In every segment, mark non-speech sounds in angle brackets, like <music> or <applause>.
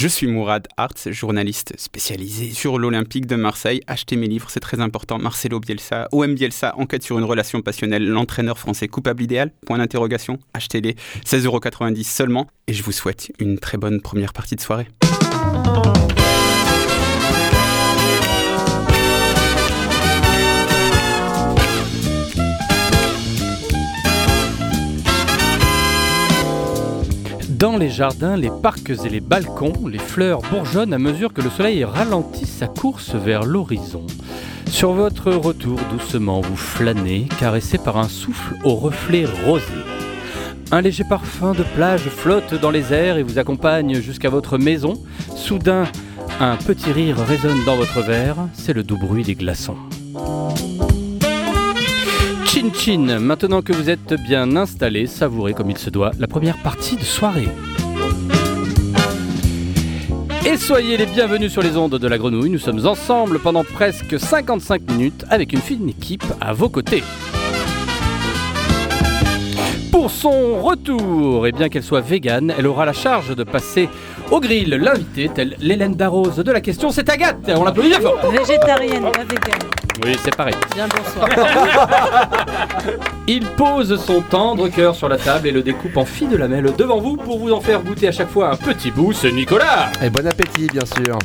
Je suis Mourad Arts, journaliste spécialisé sur l'Olympique de Marseille. Achetez mes livres, c'est très important. Marcelo Bielsa, OM Bielsa, enquête sur une relation passionnelle. L'entraîneur français coupable idéal Point d'interrogation. Achetez-les, 16,90€ seulement. Et je vous souhaite une très bonne première partie de soirée. Dans les jardins, les parcs et les balcons, les fleurs bourgeonnent à mesure que le soleil ralentit sa course vers l'horizon. Sur votre retour, doucement, vous flânez, caressé par un souffle au reflet rosé. Un léger parfum de plage flotte dans les airs et vous accompagne jusqu'à votre maison. Soudain, un petit rire résonne dans votre verre, c'est le doux bruit des glaçons. Chin Chin, maintenant que vous êtes bien installé, savourez comme il se doit la première partie de soirée. Et soyez les bienvenus sur les ondes de la grenouille, nous sommes ensemble pendant presque 55 minutes avec une fine équipe à vos côtés. Pour son retour, et bien qu'elle soit végane, elle aura la charge de passer au grill l'invité, telle l'Hélène Darroze de la question, c'est Agathe On l'applaudit bien fort Végétarienne, pas végane. Oui, c'est pareil. Bien bonsoir. <laughs> Il pose son tendre cœur sur la table et le découpe en filles de lamelles devant vous pour vous en faire goûter à chaque fois un petit bout, c'est Nicolas Et bon appétit, bien sûr.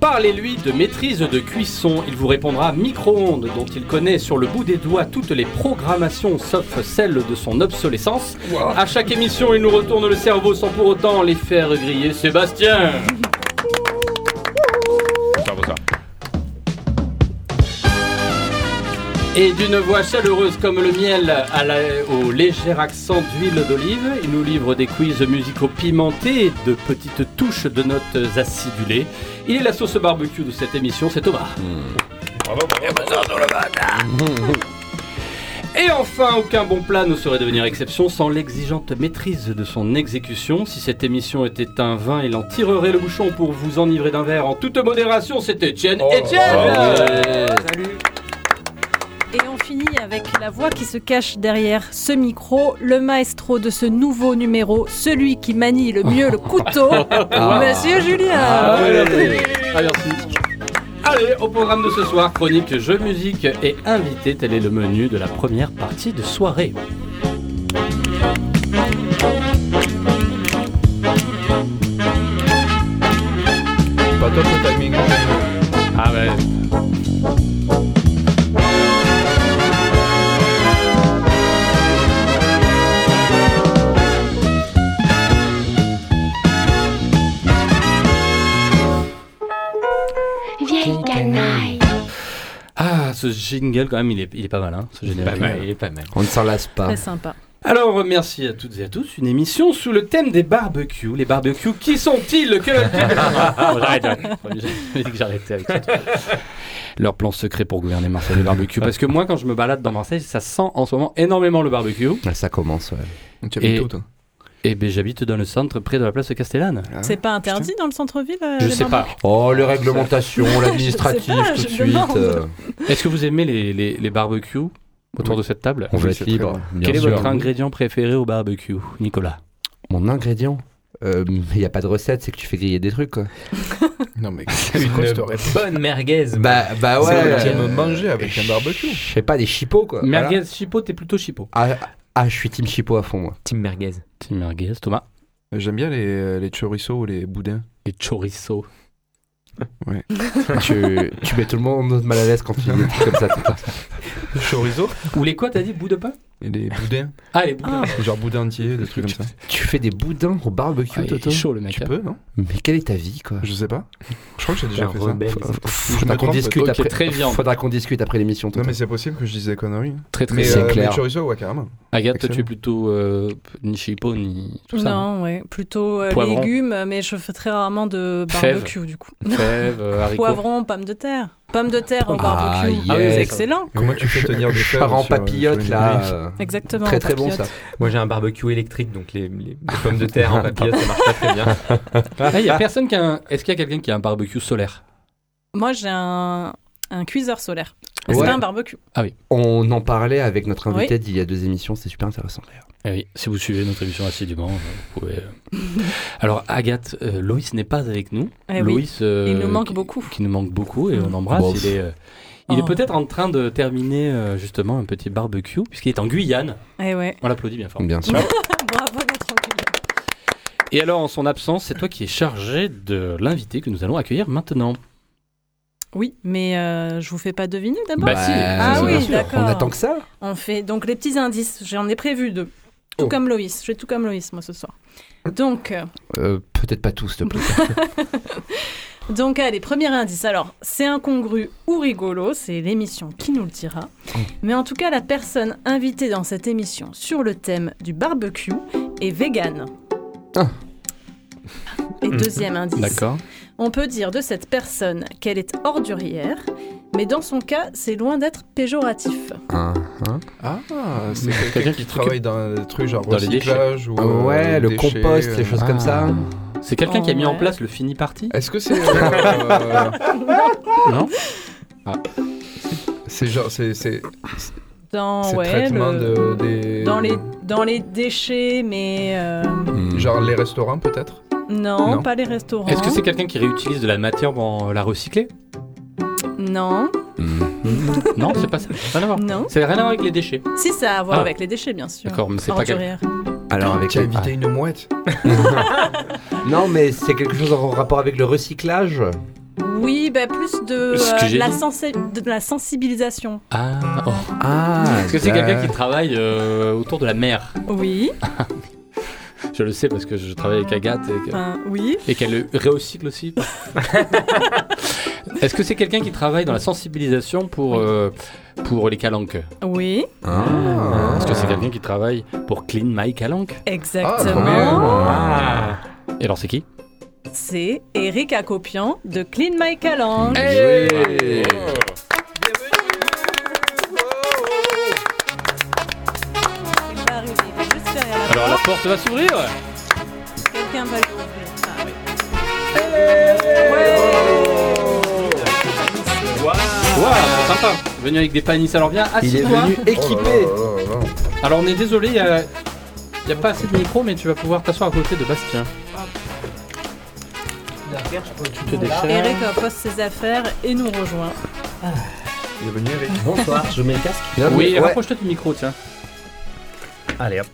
Parlez-lui de maîtrise de cuisson, il vous répondra micro-ondes dont il connaît sur le bout des doigts toutes les programmations sauf celle de son obsolescence. À chaque émission, il nous retourne le cerveau sans pour autant les faire griller. Sébastien <laughs> Et d'une voix chaleureuse comme le miel à la- au léger accent d'huile d'olive, il nous livre des quiz musicaux pimentés et de petites touches de notes acidulées. Il est la sauce barbecue de cette émission, c'est Thomas. Et enfin, aucun bon plat ne saurait devenir exception sans l'exigeante maîtrise de son exécution. Si cette émission était un vin, il en tirerait le bouchon pour vous enivrer d'un verre en toute modération. C'est Étienne. Étienne Et on finit avec la voix qui se cache derrière ce micro, le maestro de ce nouveau numéro, celui qui manie le mieux le couteau, <laughs> Monsieur Julien. Ah. Ah, merci. Allez, au programme de ce soir, chronique jeux, musique et invité, tel est le menu de la première partie de soirée. Pas top le timing. Ah ouais. Ce jingle quand même, il est, il est pas mal, hein, ce générique. Il est pas mal. On ne s'en lasse pas. Très sympa. Alors, merci à toutes et à tous. Une émission sous le thème des barbecues. Les barbecues, qui sont-ils? Que Bon, j'arrête, j'arrête. J'ai dit que j'arrêtais avec ça. Leur plan secret pour gouverner Marseille, les barbecues. Parce que moi, quand je me balade dans Marseille, ça sent en ce moment énormément le barbecue. Ça commence, ouais. Tu Et- habites où, toi? Et ben, j'habite dans le centre, près de la place Castellane. C'est pas interdit dans le centre-ville euh, Je les sais pas. Oh, les réglementations, l'administratif, Je tout de je suite. euh, Est-ce que vous aimez les, les, les barbecues autour de cette table? On Oui, être c'est libre. bien Quel est sûr. votre ingrédient préféré au barbecue, Nicolas? Mon ingrédient? Il n'y a pas de recette, c'est que tu fais griller des trucs quoi. <laughs> Non, mais c'est réponse bonne merguez. Bah, bah C'est ouais. tu euh, manger avec un barbecue. Je sais pas, des chipots quoi. Voilà. Merguez chipot, t'es plutôt chipot. Ah, ah, je suis team chipot à fond moi. Team merguez. Team merguez, Thomas. J'aime bien les, les chorizo ou les boudins. Et chorizo. <laughs> tu, tu mets tout le monde mal à l'aise quand tu dis des trucs comme ça. Chorizo Ou les quoi, t'as dit Bout de pain? Et les boudins. Ah, les boudins. Genre boudin entier, des trucs comme ça. Tu fais des boudins au barbecue, Ah, il Toto est chaud le mec. Tu hein. peux, non? Mais quelle est ta vie quoi? Je sais pas. Je crois que j'ai déjà fait ça. rebelle. F- Faudra qu'on discute après. très viande. Faudra qu'on discute après l'émission. Non, mais c'est possible que je dise des conneries. Très très Mais c'est euh, clair. les chorizo, ouais, carrément. Agathe, toi, tu es plutôt euh, ni chipot ni tout ça. hein. Non, ouais, plutôt euh, légumes, mais je fais très rarement de Fèves. barbecue du coup. Fèves, euh, haricots. Poivron, pommes de terre. Pommes de terre au Ah, barbecue, yes. c'est excellent. Comment tu fais tenir des fèves Parents sur, euh, une là. Exactement. Très très bon ça. Moi j'ai un barbecue électrique donc les, les- les pommes de terre en <laughs> papillote ça marche pas très bien. Ah, il y a personne qui a un... Est-ce qu'il y a quelqu'un qui a un barbecue solaire? Moi, j'ai un, un cuiseur solaire. Ouais. C'est un barbecue. On en parlait avec notre invité d'il y a deux émissions, c'est super intéressant d'ailleurs. Eh oui, si vous suivez notre émission assidûment, vous pouvez. euh. Alors, Agathe, euh, Loïs n'est pas avec nous. Eh oui. Loïs. euh, Il nous manque qui- beaucoup. Qui nous manque beaucoup et on embrasse. Bon. Il est, euh, il est Oh. peut-être en train de terminer euh, justement un petit barbecue, puisqu'il est en Guyane. Eh ouais. On l'applaudit bien fort. Bien <laughs> sûr. Bravo. Et alors, en son absence, c'est toi qui es chargé de l'invité que nous allons accueillir maintenant. Oui, mais euh, je vous fais pas deviner d'abord. Bah, si. Ah bien oui, sûr. d'accord. On attend que ça On fait donc les petits indices. J'en ai prévu deux. Tout Oh. comme Loïs. Je fais tout comme Loïs, moi, ce soir. Donc, euh, Euh, Peut-être pas tous, s'il te plaît. <laughs> donc, allez, premier indice. Alors, c'est incongru ou rigolo, c'est l'émission qui nous le dira. Oh. Mais en tout cas, la personne invitée dans cette émission sur le thème du barbecue est végane. Ah. Et deuxième indice. D'accord. On peut dire de cette personne qu'elle est ordurière, mais dans son cas, c'est loin d'être péjoratif. Hein. Ah, c'est Quelqu'un quelqu'un qui qui travaille dans des trucs genre Dans les recyclage ou. Ah euh, ouais, le déchets, compost, euh. les choses comme ça. C'est quelqu'un qui a mis en place le fini party Est-ce que c'est. euh, Non c'est genre. C'est c'est- Dans, c'est ouais, traitement le- de, des. dans, les, dans les déchets, mais euh, Hmm. Genre les restaurants peut-être? Non, Non. pas les restaurants. Est-ce que c'est quelqu'un qui réutilise de la matière pour la recycler? Non, Hmm. Non, c'est pas ça. Rien à voir. non. Ça n'a rien à voir avec les déchets. Si, ça a à voir Ah. avec les déchets, bien sûr. D'accord, mais c'est pas Ordurière. Alors avec Tu as invité une mouette Ah. <laughs> Non, mais c'est quelque chose en rapport avec le recyclage. Oui, bah, plus de, euh, la de sensibilisation. Ah, oh. Ah. Est-ce que c'est quelqu'un qui travaille euh, autour de la mer Oui, <laughs> Je le sais parce que je travaille avec Agathe et que- enfin, oui. et qu'elle le recycle aussi. <laughs> <laughs> Est-ce que c'est quelqu'un qui travaille dans la sensibilisation pour, euh, pour les calanques Oui, Ah. Est-ce que c'est quelqu'un qui travaille pour Clean My Calanque exactement. Ah Et alors c'est qui C'est Eric Acopian de Clean My Calanque. Hey la Alors la porte. va s'ouvrir Quelqu'un va l'ouvrir. Ah, oui. Waouh, sympa Venu avec des panisses, alors viens, Il est venu équipé. Alors on est désolé, il y a, il y a pas assez de micro, mais tu vas pouvoir t'asseoir à côté de Bastien. Tu te déchires. Eric euh, pose ses affaires et nous rejoint. Il est venu Eric. Bonsoir, je mets le casque. Bien Oui, ouais. rapproche-toi du micro, tiens. Allez hop.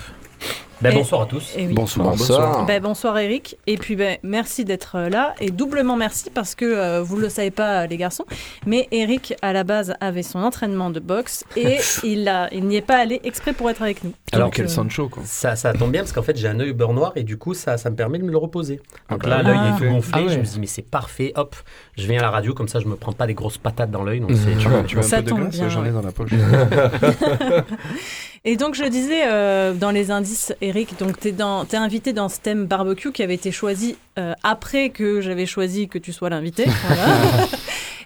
Ben, bonsoir à tous. Et oui. Bonsoir. Bonsoir. Ben, bonsoir Eric, et puis ben, merci d'être euh, là, et doublement merci parce que euh, vous ne le savez pas les garçons, mais Eric à la base avait son entraînement de boxe et <laughs> il a, il n'y est pas allé exprès pour être avec nous. Alors, Quel euh, Sancho quoi. Ça, ça tombe bien parce qu'en fait j'ai un œil beurre noir et du coup ça, ça me permet de me le reposer. Donc bah là l'œil Ah. est tout gonflé, Ah ouais. je me dis mais c'est parfait, hop, je viens à la radio comme ça je me prends pas des grosses patates dans l'œil. Donc c'est Tu veux, tu veux un Ça peu de tombe glace bien, J'en ai dans la poche. <laughs> <laughs> Et donc je disais euh, dans les indices, Eric, donc t'es dans, t'es invité dans ce thème barbecue qui avait été choisi euh, après que j'avais choisi que tu sois l'invité. <laughs> Voilà.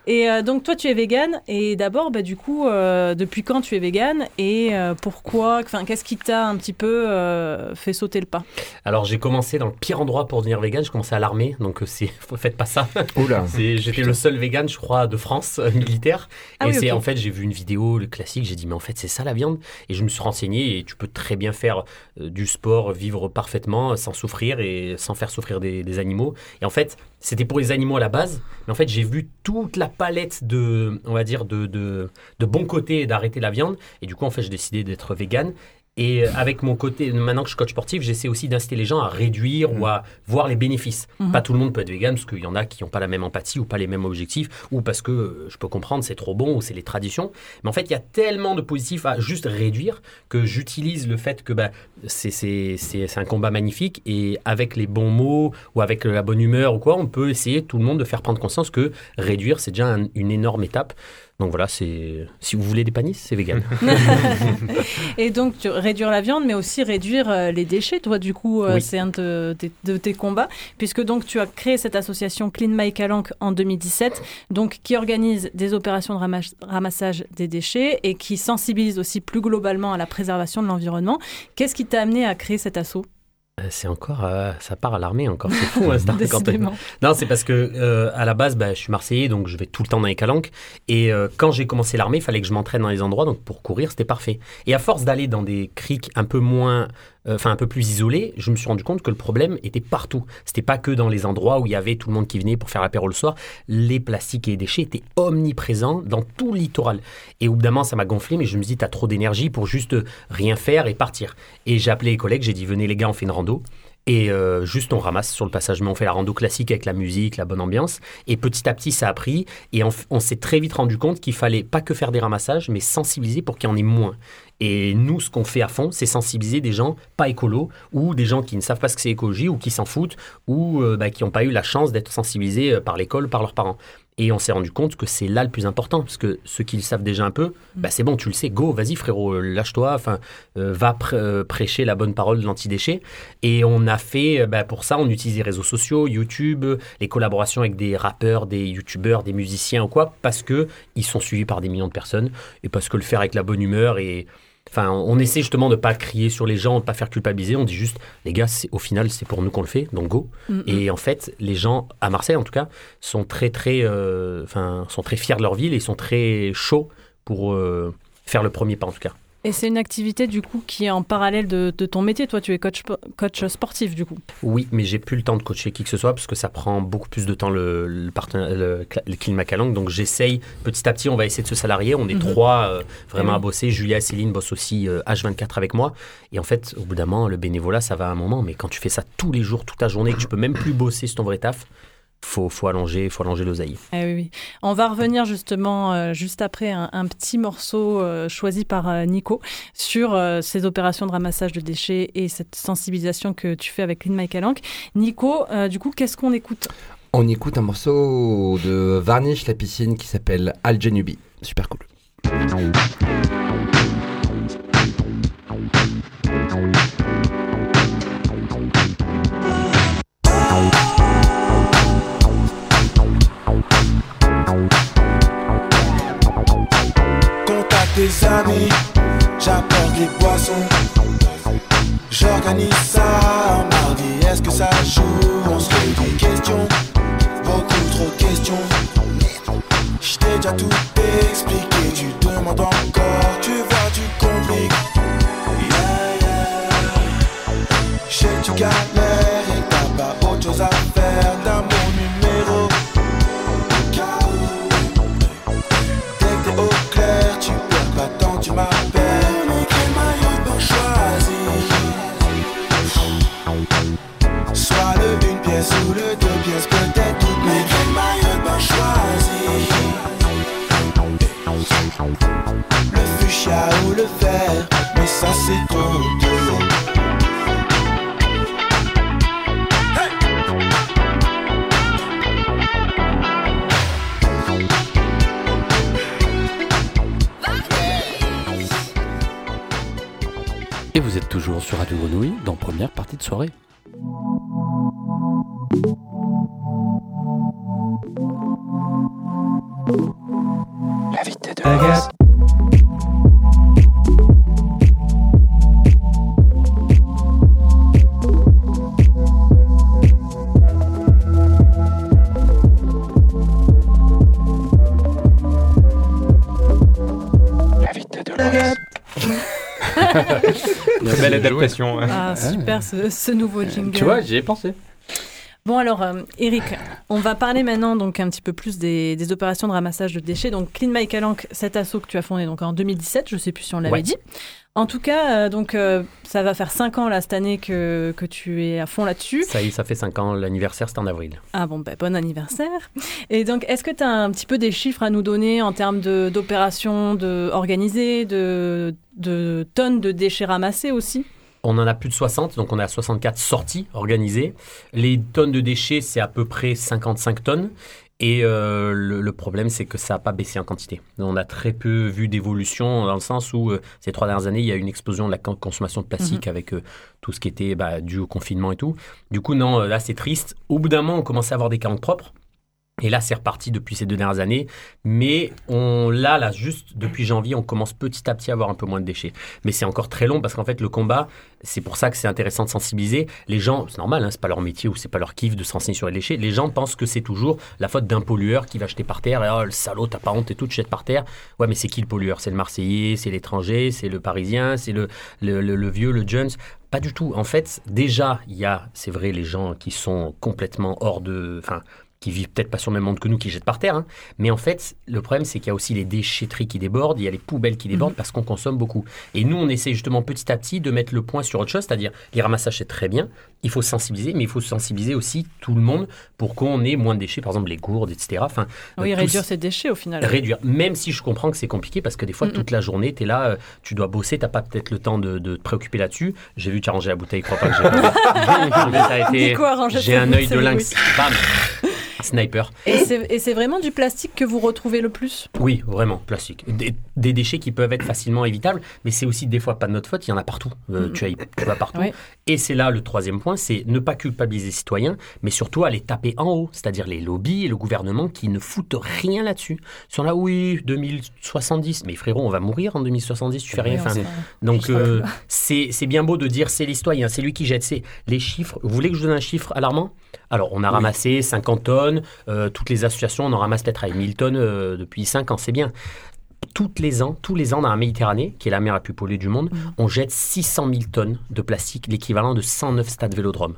Et euh, donc toi tu es vegan et d'abord bah, du coup euh, depuis quand tu es vegan et euh, pourquoi, enfin qu'est-ce qui t'a un petit peu euh, fait sauter le pas? Alors j'ai commencé dans le pire endroit pour devenir vegan, j'ai commencé à l'armée, donc c'est <laughs> faites pas ça. Oula. <laughs> J'étais le seul vegan, je crois, de France euh, militaire. Ah et oui, c'est en fait, j'ai vu une vidéo, le classique, j'ai dit mais en fait c'est ça la viande. Et je me suis renseigné et tu peux très bien faire euh, du sport, vivre parfaitement, sans souffrir et sans faire souffrir des, des animaux. Et en fait, c'était pour les animaux à la base, mais en fait j'ai vu toute la palette de, on va dire, de, de, de bons côtés d'arrêter la viande. Et du coup en fait j'ai décidé d'être vegan. Et euh, avec mon côté, maintenant que je suis coach sportif, j'essaie aussi d'inciter les gens à réduire ou à voir les bénéfices. Mhm. Pas tout le monde peut être vegan parce qu'il y en a qui n'ont pas la même empathie ou pas les mêmes objectifs ou parce que euh, je peux comprendre c'est trop bon ou c'est les traditions. Mais en fait, il y a tellement de positifs à juste réduire que j'utilise le fait que bah, c'est un combat magnifique et avec les bons mots ou avec la bonne humeur ou quoi, on peut essayer tout le monde de faire prendre conscience que réduire c'est déjà un- une énorme étape. Donc voilà, c'est si vous voulez des panisses, c'est vegan. <laughs> <laughs> Et donc, tu- réduire la viande, mais aussi réduire euh, les déchets. Toi, du coup, euh, Oui. c'est un de, tes- de tes combats, puisque donc tu as créé cette association Clean My Calanque en 2017, donc qui organise des opérations de ramas- ramassage des déchets et qui sensibilise aussi plus globalement à la préservation de l'environnement. Qu'est-ce qui t'a amené à créer cet assaut? C'est encore, euh, ça part à l'armée encore, c'est fou. <laughs> hein, quand- Décidément. Non, c'est parce que euh, à la base, bah, je suis marseillais, donc je vais tout le temps dans les calanques. Et euh, quand j'ai commencé l'armée, il fallait que je m'entraîne dans les endroits, donc pour courir, c'était parfait. Et à force d'aller dans des criques un peu moins euh, enfin un peu plus isolé, je me suis rendu compte que le problème était partout. C'était pas que dans les endroits où il y avait tout le monde qui venait pour faire l'apéro le soir. Les plastiques et les déchets étaient omniprésents dans tout le littoral. Et au bout d'un moment, ça m'a gonflé, mais je me dis, t'as trop d'énergie pour juste rien faire et partir. Et j'ai appelé les collègues, j'ai dit, venez les gars, on fait une rando. Et euh, juste on ramasse sur le passage, mais on fait la rando classique avec la musique, la bonne ambiance. Et petit à petit, ça a pris. Et on, on s'est très vite rendu compte qu'il fallait pas que faire des ramassages, mais sensibiliser pour qu'il y en ait moins. Et nous, ce qu'on fait à fond, c'est sensibiliser des gens pas écolos ou des gens qui ne savent pas ce que c'est écologie ou qui s'en foutent ou euh, bah, qui n'ont pas eu la chance d'être sensibilisés euh, par l'école, par leurs parents. Et on s'est rendu compte que c'est là le plus important, parce que ceux qui le savent déjà un peu, bah c'est bon, tu le sais, go, vas-y frérot, euh, lâche-toi, enfin, euh, va pr- euh, prêcher la bonne parole de l'antidéchet. Et on a fait, bah, pour ça, on utilise les réseaux sociaux, YouTube, les collaborations avec des rappeurs, des youtubeurs, des musiciens ou quoi, parce que ils sont suivis par des millions de personnes et parce que le faire avec la bonne humeur et Enfin, on essaie justement de pas crier sur les gens, de pas faire culpabiliser. On dit juste, les gars, au final, c'est pour nous qu'on le fait, donc go. Mm. Et en fait, les gens à Marseille, en tout cas, sont très très, euh, enfin, sont très fiers de leur ville et sont très chauds pour euh, faire le premier pas, en tout cas. Et c'est une activité du coup qui est en parallèle de, de ton métier. Toi, tu es coach, coach sportif du coup. Oui, mais j'ai plus le temps de coacher qui que ce soit parce que ça prend beaucoup plus de temps le, le, partenaire- le. Donc j'essaye petit à petit, on va essayer de se salarier. On est Mhm. trois euh, vraiment Eh oui. à bosser. Julia et Céline bossent aussi euh, H24 avec moi. Et en fait, au bout d'un moment, le bénévolat, ça va à un moment. Mais quand tu fais ça tous les jours, toute ta journée, que tu peux même plus bosser sur ton vrai taf, faut, faut allonger, faut allonger l'oseille. Eh oui, oui. On va revenir justement euh, juste après un, un petit morceau euh, choisi par euh, Nico sur euh, ces opérations de ramassage de déchets et cette sensibilisation que tu fais avec Clean My Calanque. Nico, euh, du coup, qu'est-ce qu'on écoute? On écoute un morceau de Varnish la piscine qui s'appelle Al Janubi. Super cool. Tes amis, j'apporte les boissons. J'organise ça un mardi, est-ce que ça joue? On se fait des questions, beaucoup trop de questions. J't'ai déjà tout expliqué, tu demandes encore, tu vois, tu compliques. Yeah, yeah. Sais que sur Radio Grenouille dans première partie de soirée. Hein. Ah, super ce, ce nouveau jingle. Tu vois, j'y ai pensé. Bon alors, euh, Eric, on va parler maintenant donc un petit peu plus des, des opérations de ramassage de déchets. Donc Clean My Calanque, cet assaut que tu as fondé donc en 2017, je sais plus si on l'avait Ouais. dit. En tout cas, euh, donc euh, ça va faire 5 ans là cette année que, que tu es à fond là-dessus. Ça y est, ça fait 5 ans, l'anniversaire c'est en avril. Ah bon, bah, bon anniversaire. Et donc, est-ce que tu as un petit peu des chiffres à nous donner en termes de- d'opérations de, organisées, de, de tonnes de déchets ramassés aussi? On en a plus de 60, donc on est à 64 sorties organisées. Les tonnes de déchets, c'est à peu près 55 tonnes. Et euh, le, le problème, c'est que ça n'a pas baissé en quantité. On a très peu vu d'évolution dans le sens où euh, ces trois dernières années, il y a eu une explosion de la con- consommation de plastique avec euh, tout ce qui était bah, dû au confinement et tout. Du coup, non, là, c'est triste. Au bout d'un moment, on commençait à avoir des calanques propres. Et là, c'est reparti depuis ces deux dernières années. Mais on, là, là, juste depuis janvier, on commence petit à petit à avoir un peu moins de déchets. Mais c'est encore très long parce qu'en fait, le combat, c'est pour ça que c'est intéressant de sensibiliser. Les gens, c'est normal, hein, c'est pas leur métier ou c'est pas leur kiff de s'enseigner sur les déchets. Les gens pensent que c'est toujours la faute d'un pollueur qui va jeter par terre. Et oh, le salaud, t'as pas honte et tout, tu jettes par terre. Ouais, mais c'est qui le pollueur? C'est le Marseillais, c'est l'étranger, c'est le Parisien, c'est le, le, le- vieux, le Jones. Pas du tout. En fait, déjà, il y a, c'est vrai, les gens qui sont complètement hors de. Qui vivent peut-être pas sur le même monde que nous, qui jettent par terre. hein. Mais en fait, le problème, c'est qu'il y a aussi les déchetteries qui débordent, il y a les poubelles qui débordent parce qu'on consomme beaucoup. Et nous, on essaie justement petit à petit de mettre le point sur autre chose, c'est-à-dire les ramassages, c'est très bien. Il faut sensibiliser, mais il faut sensibiliser aussi tout le monde pour qu'on ait moins de déchets, par exemple les gourdes, etc. Enfin, Oui, euh, réduire tous- ses déchets au final. réduire. Même si je comprends que c'est compliqué parce que des fois, Mm-mm. toute la journée, tu es là, euh, tu dois bosser, tu pas peut-être le temps de, de te préoccuper là-dessus. J'ai vu, tu as rangé la bouteille, crois pas que j'ai <laughs> J'ai un œil de lynx. Bam Sniper. Et c'est vraiment du plastique que vous retrouvez le plus? Oui, vraiment, plastique. Des, des déchets qui peuvent être facilement évitables, mais c'est aussi des fois pas de notre faute, il y en a partout. Euh, Mhm. tu, as- tu vas partout. Et c'est là le troisième point, c'est ne pas culpabiliser les citoyens, mais surtout aller taper en haut, c'est-à-dire les lobbies et le gouvernement qui ne foutent rien là-dessus. Ils sont là, oui, 2070, mais frérot, on va mourir en 2070, tu fais rien. Enfin, donc euh, c'est c'est bien beau de dire c'est les citoyens, c'est lui qui jette, c'est les chiffres. Vous voulez que je vous donne un chiffre alarmant? Alors on a ramassé 50 tonnes, euh, toutes les associations on en ramasse peut-être à 1000 tonnes euh, depuis 5 ans, c'est bien. Toutes les ans, tous les ans dans la Méditerranée, qui est la mer la plus polluée du monde, on jette 600 000 tonnes de plastique, l'équivalent de 109 stades vélodromes.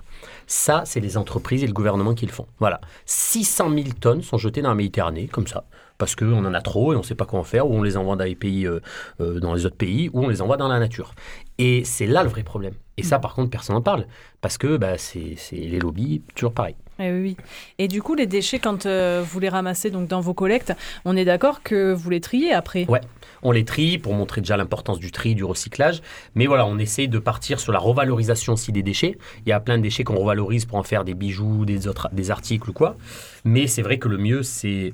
Ça, c'est les entreprises et le gouvernement qui le font. Voilà. 600 000 tonnes sont jetées dans la Méditerranée, comme ça, parce qu'on en a trop et on ne sait pas quoi en faire, ou on les envoie dans les pays, euh, euh, dans les autres pays, ou on les envoie dans la nature. Et c'est là le vrai problème. Et ça, par contre, personne n'en parle, parce que bah, c'est les lobbies, toujours pareil. Eh oui, oui. Et du coup, les déchets, quand euh, vous les ramassez donc dans vos collectes, on est d'accord que vous les triez après? Ouais, on les trie pour montrer déjà l'importance du tri, du recyclage. Mais voilà, on essaye de partir sur la revalorisation aussi des déchets. Il y a plein de déchets qu'on revalorise pour en faire des bijoux, des, autres, des articles ou quoi. Mais c'est vrai que le mieux, c'est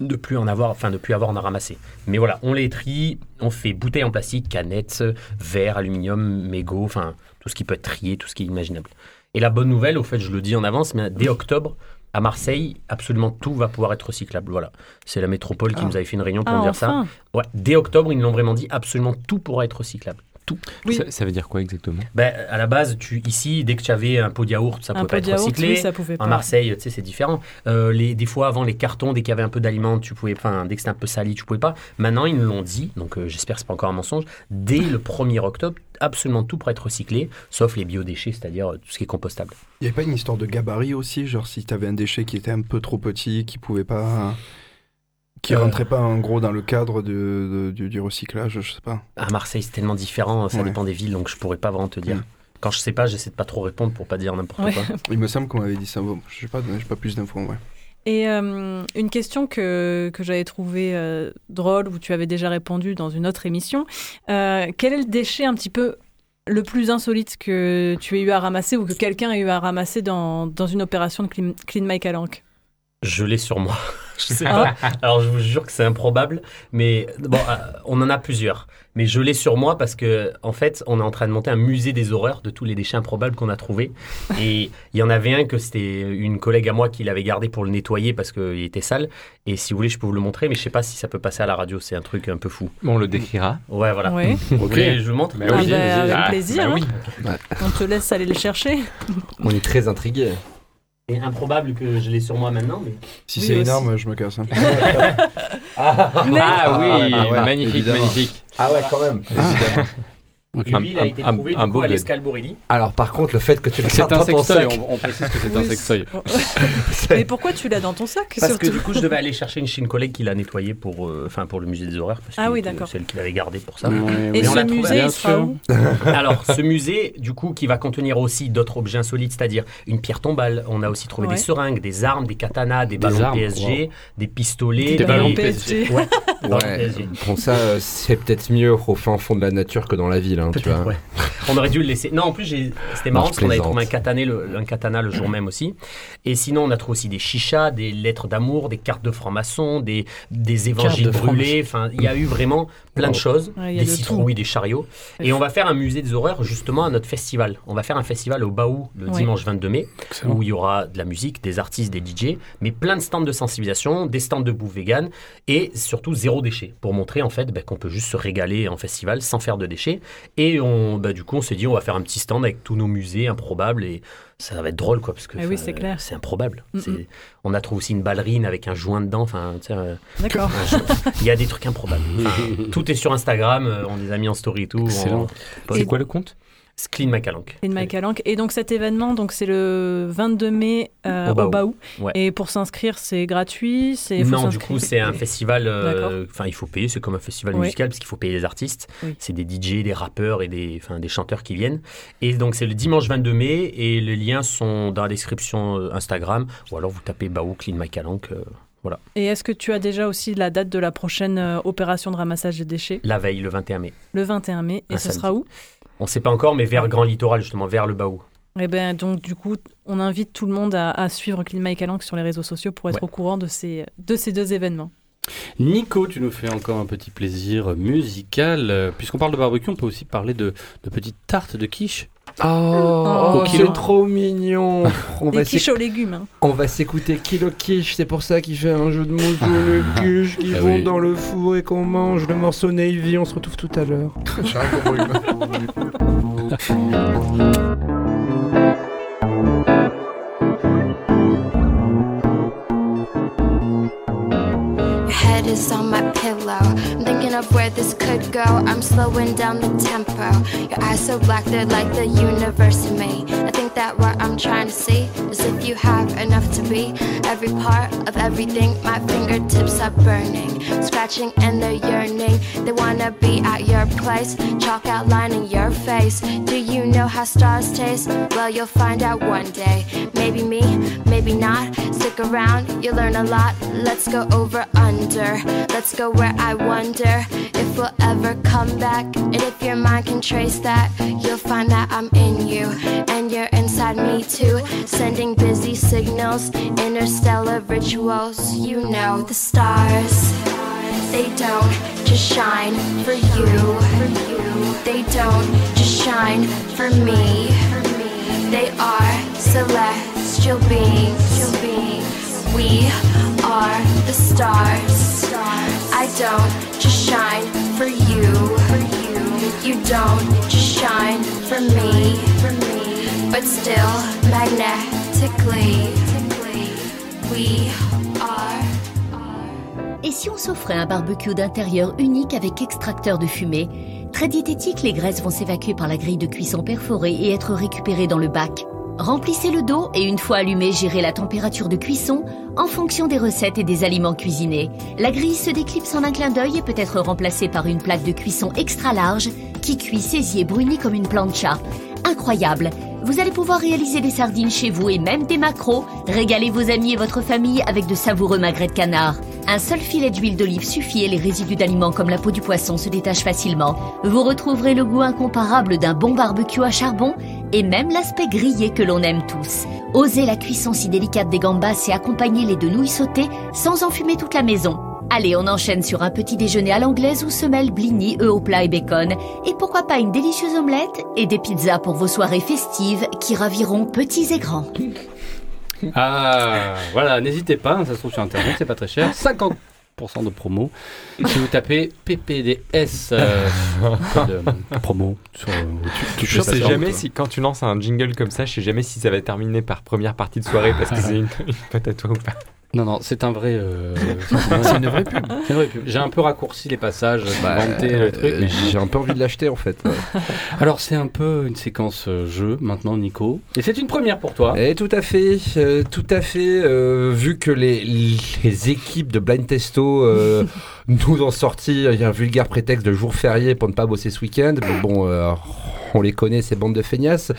de plus en avoir, enfin de plus avoir en a ramassé. Mais voilà, on les trie, on fait bouteilles en plastique, canettes, verre, aluminium, mégots, enfin tout ce qui peut être trié, tout ce qui est imaginable. Et la bonne nouvelle, au fait, je le dis en avance, mais dès octobre, à Marseille, absolument tout va pouvoir être recyclable. Voilà, c'est la métropole qui Ah. nous avait fait une réunion pour Ah, nous dire ça. Ouais, dès octobre, ils l'ont vraiment dit, absolument tout pourra être recyclable. Tout. Oui. Ça, ça veut dire quoi exactement? Ben, à la base, tu, ici, dès que tu avais un pot de yaourt, ça Un pouvait pas être recyclé. oui, ça pouvait pas. En Marseille, tu sais, c'est différent. Euh, les, des fois, avant, les cartons, dès qu'il y avait un peu d'aliments, tu pouvais, enfin, dès que c'était un peu sali, tu pouvais pas. Maintenant, ils nous l'ont dit, donc euh, j'espère que c'est pas encore un mensonge. Dès le 1er octobre, absolument tout pourra être recyclé, sauf les biodéchets, c'est-à-dire euh, tout ce qui est compostable. Il n'y avait pas une histoire de gabarit aussi Genre si tu avais un déchet qui était un peu trop petit, qui pouvait pas. Qui Euh. rentrait pas en gros dans le cadre de, de- du, du recyclage, je sais pas. À Marseille, c'est tellement différent, ça Ouais. dépend des villes, donc je pourrais pas vraiment te dire. Mm. Quand je sais pas, j'essaie de pas trop répondre pour pas dire n'importe Ouais. quoi. <laughs> Il me semble qu'on m'avait dit ça. Bon, je sais pas, j'ai pas plus d'infos, ouais. Et euh, une question que, que j'avais trouvée euh, drôle, où tu avais déjà répondu dans une autre émission. Euh, quel est le déchet un petit peu le plus insolite que tu aies eu à ramasser ou que quelqu'un ait eu à ramasser dans, dans une opération de Clean, Clean My Calanque Je l'ai sur moi. <laughs> Je sais Ah. pas. Alors je vous jure que c'est improbable, mais bon, euh, on en a plusieurs. Mais je l'ai sur moi parce que en fait, on est en train de monter un musée des horreurs de tous les déchets improbables qu'on a trouvés. Et il y en avait un que c'était une collègue à moi qui l'avait gardé pour le nettoyer parce qu'il était sale. Et si vous voulez, je peux vous le montrer, mais je sais pas si ça peut passer à la radio. C'est un truc un peu fou. Bon, on le décrira. Ouais, voilà. Ouais. Vous voulez, je vous montre Bah Ah oui, bah, vas-y. avec Ah, plaisir. bah oui. hein. On te laisse aller le chercher. On est très intrigués. C'est improbable que je l'ai sur moi maintenant, mais Si Oui, c'est énorme, je me casse. hein. <laughs> Mais- Ah oui, Ah ouais, magnifique, évidemment. magnifique. Ah ouais, quand même. Lui, il a été un- trouvé un du coup à l'Escalborelli. Alors par contre, le fait que tu un dans ton sac, on, on précise que c'est Oui, un sextoy. <laughs> <laughs> Mais pourquoi tu l'as dans ton sac Parce que du coup, je devais <laughs> aller chercher une chez une collègue qui l'a nettoyé pour, euh, enfin, pour le musée des horreurs. Parce Ah oui, d'accord. Celle qu'il avait gardée pour ça. Et Mais ce musée, il sera où Alors, ce musée, du coup, qui va contenir aussi d'autres objets insolites, c'est-à-dire une pierre tombale. On a aussi trouvé Ouais. des seringues, des armes, des katanas, des, Des ballons armes, PSG, des pistolets. Des ballons des- PSG. Ouais, ça, euh, c'est peut-être mieux au fin fond de la nature que dans la ville. Vilain, tu Peut-être, vois. ouais. On aurait dû le laisser. Non, en plus, j'ai- c'était marrant parce qu'on avait trouvé un katana, le, un katana le jour même aussi. Et sinon, on a trouvé aussi des chichas, des lettres d'amour, des cartes de franc-maçon, des, des évangiles de brûlés. Enfin, il y a eu vraiment plein de choses. Ouais, il y a des de citrouilles, des chariots. Et on va faire un musée des horreurs justement à notre festival. On va faire un festival au Baou le Ouais. dimanche 22 mai Excellent. où il y aura de la musique, des artistes, des DJ, mais plein de stands de sensibilisation, des stands de bouffe vegan et surtout zéro déchet pour montrer en fait bah, qu'on peut juste se régaler en festival sans faire de déchets. Et on, bah, du coup, on s'est dit on va faire un petit stand avec tous nos musées improbables et ça va être drôle quoi parce que Eh oui, c'est clair. c'est improbable. Mm, mm. On a trouvé aussi une ballerine avec un joint dedans. Enfin, euh, D'accord. il y a des trucs improbables. <laughs> Tout est sur Instagram, euh, on les a mis en story et tout. Excellent. On- C'est quoi le compte? Clean Macalanque. Mike Alank. Et donc cet événement, donc c'est le 22 mai euh, Au au Baou. Ouais. Et pour s'inscrire, c'est gratuit. C'est Non, du coup, c'est un festival. euh. Enfin, il faut payer. C'est comme un festival musical parce qu'il faut payer les artistes. Oui. C'est des DJ, des rappeurs et des, des chanteurs qui viennent. Et donc, c'est le dimanche 22 mai et les liens sont dans la description euh, Instagram ou alors vous tapez Baou Clean My Calanque, euh, Et est-ce que tu as déjà aussi la date de la prochaine opération de ramassage des déchets? La veille, le 21 mai. Le 21 mai. Et Un ce samedi. sera où? On ne sait pas encore, mais vers Grand Littoral, justement, vers le Baou. Eh ben donc du coup, on invite tout le monde à, à suivre Clean Mike Alank sur les réseaux sociaux pour être Ouais. au courant de ces, de ces deux événements. Nico, tu nous fais encore un petit plaisir musical. Euh, Puisqu'on parle de barbecue, on peut aussi parler de, de petites tartes de quiche. Oh, Au c'est kilo. trop mignon. <laughs> On Des va quiches aux légumes. hein. on va s'écouter Kilo Quiche, c'est pour ça qu'il fait un jeu de mots sur le <laughs> quiche qui Ah vont oui. dans le four et qu'on mange le morceau Navy. On se retrouve tout à l'heure. <laughs> Your head is on pillow. I'm thinking of where this could go. I'm slowing down the tempo. Your eyes so black, they're like the universe to me. I think that what I'm trying to see is if you have enough to be every part of everything. My fingertips are burning, scratching and they're yearning. They wanna be at your place, chalk outlining your face. Do you know how stars taste? Well, you'll find out one day. Maybe me, maybe not. Stick around, you'll learn a lot. Let's go over under. Let's go where I wonder if we'll ever come back. And if your mind can trace that, you'll find that I'm in you. And you're inside me too. Sending busy signals, interstellar rituals. You know the stars. They don't just shine for you. They don't just shine for me. They are celestial beings. We are the stars. I don't just shine for you. You don't just shine for me. But still, magnetically, we are. Et si on s'offrait un barbecue d'intérieur unique avec extracteur de fumée? Très diététique, les graisses vont s'évacuer par la grille de cuisson perforée et être récupérées dans le bac. Remplissez le dos et une fois allumé, gérez la température de cuisson en fonction des recettes et des aliments cuisinés. La grille se déclipse en un clin d'œil et peut être remplacée par une plaque de cuisson extra large qui cuit saisi et bruni comme une plancha. Incroyable Vous allez pouvoir réaliser des sardines chez vous et même des maquereaux. Régalez vos amis et votre famille avec de savoureux magrets de canard. Un seul filet d'huile d'olive suffit et les résidus d'aliments comme la peau du poisson se détachent facilement. Vous retrouverez le goût incomparable d'un bon barbecue à charbon et même l'aspect grillé que l'on aime tous. Osez la cuisson si délicate des gambas et accompagnez-les de nouilles sautées sans enfumer toute la maison. Allez, on enchaîne sur un petit déjeuner à l'anglaise ou semelle blini, œufs au plat et bacon. Et pourquoi pas une délicieuse omelette et des pizzas pour vos soirées festives qui raviront petits et grands. Ah, voilà, n'hésitez pas, ça se trouve sur internet, c'est pas très cher. 50% <laughs> de promo. Si vous tapez PPDS, euh, euh, <laughs> promo sur. euh, tu- tu Je sais jamais si, quand tu lances un jingle comme ça, je sais jamais si ça va terminer par première partie de soirée parce que <laughs> c'est une, une pote à toi ou pas. Non, non, c'est un vrai. euh, <laughs> C'est une vraie pub. <laughs> c'est une vraie pub. J'ai un peu raccourci les passages, Bah, le truc. mais- J'ai un peu envie de l'acheter en fait. <laughs> Alors, c'est un peu une séquence euh, jeu maintenant, Nico. Et c'est une première pour toi. Et tout à fait, euh, tout à fait. euh, vu que les, les équipes de Blind Testo euh, nous ont sorti il y a un vulgaire prétexte de jour férié pour ne pas bosser ce week-end. Mais bon, euh, on les connaît, ces bandes de feignasses.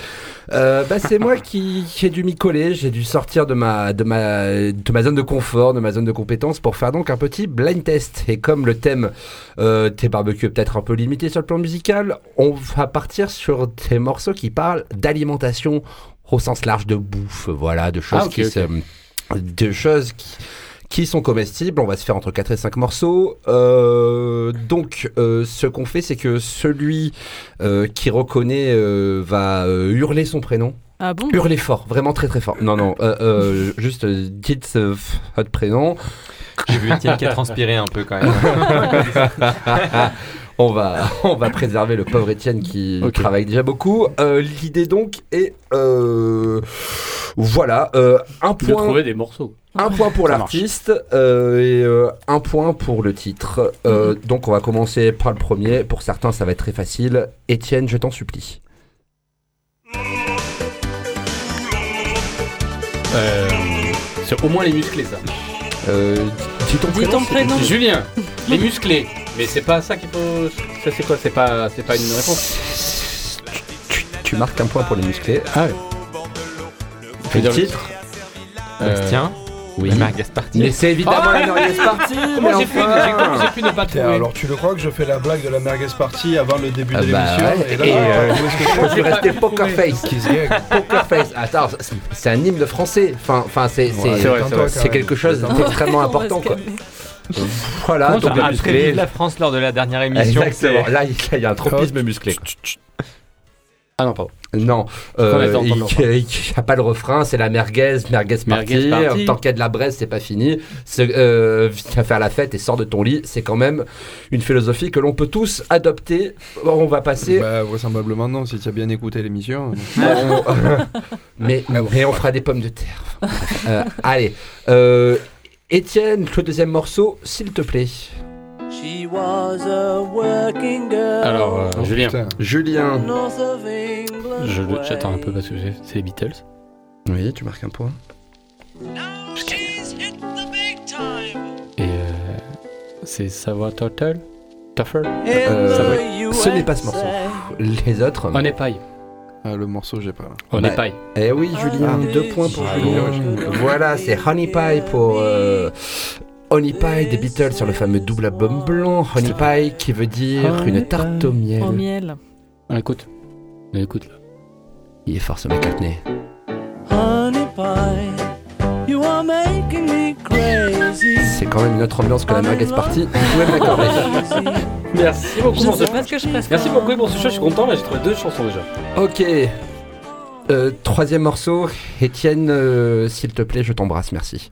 Euh, bah, c'est moi qui, qui ai dû m'y coller. J'ai dû sortir de ma, de, ma, de ma zone de confort, de ma zone de compétence pour faire donc un petit blind test. Et comme le thème euh, des barbecues est peut-être un peu limité sur le plan musical, on va partir sur des morceaux qui parlent d'alimentation au sens large de bouffe, voilà, de choses Ah, qui se- de choses qui, qui sont comestibles. On va se faire entre 4 et 5 morceaux. Euh, donc, euh, ce qu'on fait, c'est que celui euh, qui reconnaît euh, va euh, hurler son prénom. Ah bon? Hurler fort, vraiment très très fort. Non, non, euh, euh, juste euh, dites euh, votre prénom. J'ai vu Étienne qui a transpiré un peu quand même. <laughs> on, va, on va préserver le pauvre Étienne qui travaille déjà beaucoup. Euh, L'idée donc est... euh, voilà, euh, un De point... trouver des morceaux. Un point pour l'artiste euh, et euh, un point pour le titre. Euh, Mhm. Donc on va commencer par le premier. Pour certains, ça va être très facile. Étienne, je t'en supplie. Euh, c'est au moins les musclés, ça. Euh, dis ton Dis prénom. ton. Julien, <laughs> les musclés. Mais c'est pas ça qu'il faut. Ça, c'est quoi? C'est pas, c'est pas une réponse. Tu, tu marques un point pour les musclés. Ah ouais. Le titre Euh, Bastien Oui. La. Mais c'est évidemment la Merguez Party. Comment j'ai pu, j'ai- pu ne pas Tiens, trouver alors tu le crois que je fais la blague de la merguez party avant le début Ah de bah l'émission ouais, et là, euh, je Je suis resté poker face. Poker face. Attends, c'est- un hymne français. Enfin, enfin, c'est c'est- quelque chose d'extrêmement <laughs> important. Quoi. Voilà. Donc musclés. Vive la France lors de la dernière émission. Exactement. c'est- Là, il là, il y a un tropisme musclé. Ah non, pardon. Non, Qu'on euh, il n'y <laughs> a pas le refrain, c'est la merguez, merguez party. Merguez. Tant qu'il y a de la braise, c'est pas fini. C'est, Euh, viens faire la fête et sors de ton lit. C'est quand même une philosophie que l'on peut tous adopter. On va passer. Bah, vraisemblablement non, si tu as bien écouté l'émission. <laughs> on- mais, mais on fera des pommes de terre. Euh, allez. Euh, Étienne, le deuxième morceau, s'il te plaît. She was a working girl. Alors, euh, Oh, Julien, putain. Julien. north of England je, way. j'attends un peu parce que c'est- c'est les Beatles. Oui, tu marques un point. Et euh, c'est Savoir Turtle? Tougher Euh, ce n'est pas ce morceau. Les autres. On est paille. Ah, le morceau, j'ai pas. On Bah, est paille. Eh oui, Julien, Ah. deux points pour Ah, Julien. Voilà, c'est Honey Pie pour euh, Honey Pie des Beatles sur le fameux double album blanc. Honey Pie qui veut dire Honey une tarte au miel. Au miel. On écoute. On écoute là. Il est fort ce McCartney. Honey pie, you are making me crazy. C'est quand même une autre ambiance que la Merguez Party. Vous pouvez me l'accorder. Merci beaucoup Je pour sais ce pas ce que je préfère. Merci beaucoup pour ce choix, je suis content, là j'ai trouvé deux chansons déjà. Ok. Euh, troisième morceau. Étienne, euh, s'il te plaît, je t'embrasse, merci.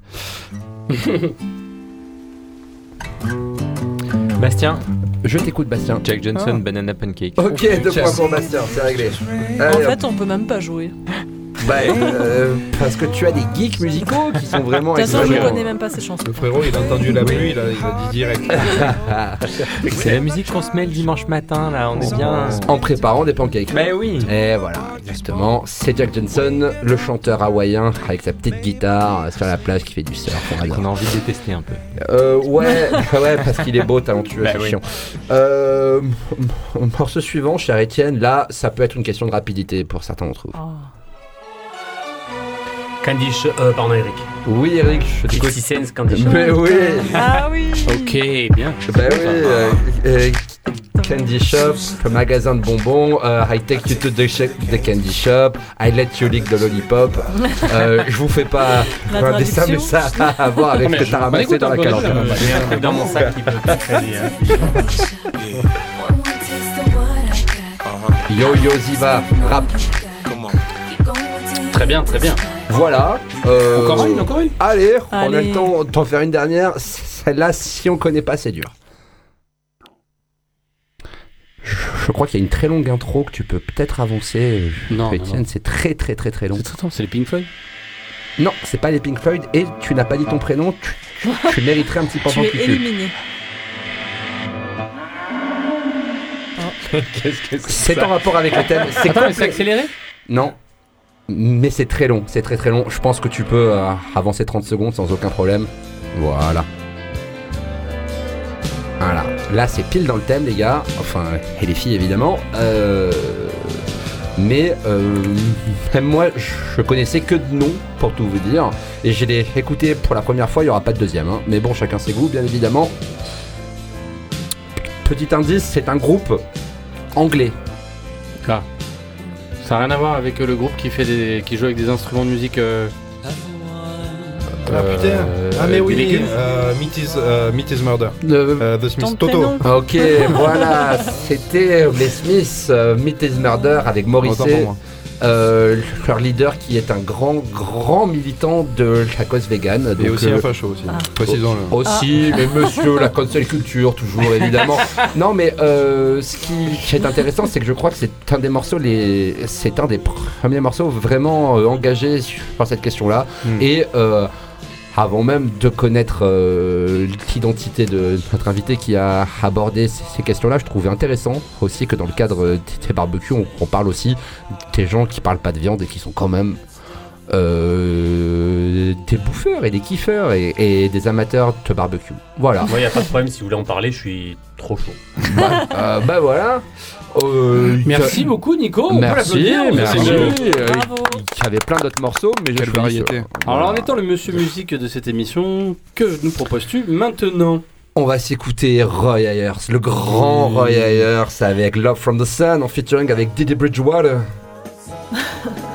<laughs> Bastien, Je t'écoute, Bastien. Jack Johnson, Banana Pancake. Ok, deux points pour Bastien, c'est réglé. En fait, on peut même pas jouer. Bah, euh, parce que tu as des geeks musicaux qui sont vraiment De toute façon, je connais même pas ces chansons. Le frérot, il a entendu la pluie, il a, il a dit direct. <laughs> C'est la musique qu'on se met le dimanche matin, là, on est bien. En préparant des pancakes. Bah oui. Et voilà, exactement. C'est Jack Johnson, le chanteur hawaïen avec sa petite guitare euh, sur la plage qui fait du surf. On a envie de détester un peu. Euh, ouais, <laughs> ouais, parce qu'il est beau, talentueux, Bah c'est oui. chiant. Euh, morceau suivant, cher Étienne, là, ça peut être une question de rapidité pour certains d'entre vous. Oh. Candy Shop. Euh, pardon, Eric. Oui, Eric, je t'écoute. 50 Cent, Candy Shop. Mais oui, Ah oui Ok, bien. bah oui, euh, euh, Candy Shop, le magasin de bonbons, euh, I take you to the, sh- the candy shop, I let you lick the lollipop. <laughs> Euh, je vous fais pas un dessin, mais ça a à voir avec ce que t'as ramassé dans la. J'ai un truc dans mon sac qui peut pas traîner. Yo Yo Ziva, rap. Très bien, très bien. Voilà. euh, Encore une, encore une Allez, on a le temps d'en faire une dernière. Celle-là, si on connaît pas, c'est dur. Je, je crois qu'il y a une très longue intro que tu peux peut-être avancer. Non, non, Étienne, c'est très très très très long. C'est les Pink Floyd Non, c'est pas les Pink Floyd et tu n'as pas dit ton prénom. Tu, tu- tu mériterais un petit <laughs> Tu penchant es éliminé. <laughs> Qu'est-ce que C'est en rapport avec le thème. C'est mais c'est accéléré? Non. Mais c'est très long, c'est très très long. Je pense que tu peux euh, avancer 30 secondes sans aucun problème. Voilà. Voilà. Là, c'est pile dans le thème, les gars. Enfin, et les filles, évidemment. Euh, Mais euh, même moi, je connaissais que de nom, pour tout vous dire. Et je l'ai écouté pour la première fois, il n'y aura pas de deuxième. hein. Mais bon, chacun ses goûts, bien évidemment. Petit indice, c'est un groupe anglais. Ah. Ça n'a rien à voir avec euh, le groupe qui fait des, qui joue avec des instruments de musique. euh, Ah putain euh, Ah mais oui, euh, Meat, is, euh, Meat is Murder. Le- Euh, The Smiths. Ton Toto. prénom Ok, <laughs> voilà, c'était les Smiths, euh, Meet is Murder avec Morrissey. Euh, leur leader qui est un grand, grand militant de la cause végane. Et donc, aussi euh, un facho aussi. Ah. Précisons-le. Aussi, mais monsieur, la cancel culture, toujours évidemment. <laughs> non, mais euh, ce qui est intéressant, c'est que je crois que c'est un des morceaux, les... c'est un des premiers morceaux vraiment euh, engagés sur cette question-là. Hmm. Et euh, avant même de connaître euh, l'identité de notre invité qui a abordé ces questions-là, je trouvais intéressant aussi que dans le cadre des barbecues, on, on parle aussi des gens qui parlent pas de viande et qui sont quand même euh, des bouffeurs et des kiffeurs et, et des amateurs de barbecue. Voilà. Moi, il n'y a pas de problème, si vous voulez en parler, je suis trop chaud. bah, euh, bah voilà. Euh, Merci beaucoup, Nico. On peut Merci, l'applaudir, merci. génial. Bravo. Il y avait plein d'autres morceaux, mais j'ai variété. Alors, en étant le monsieur musique de cette émission, que nous proposes-tu maintenant On va s'écouter Roy Ayers, le grand Roy Ayers avec Love from the Sun en featuring avec Didi Bridgewater. <laughs>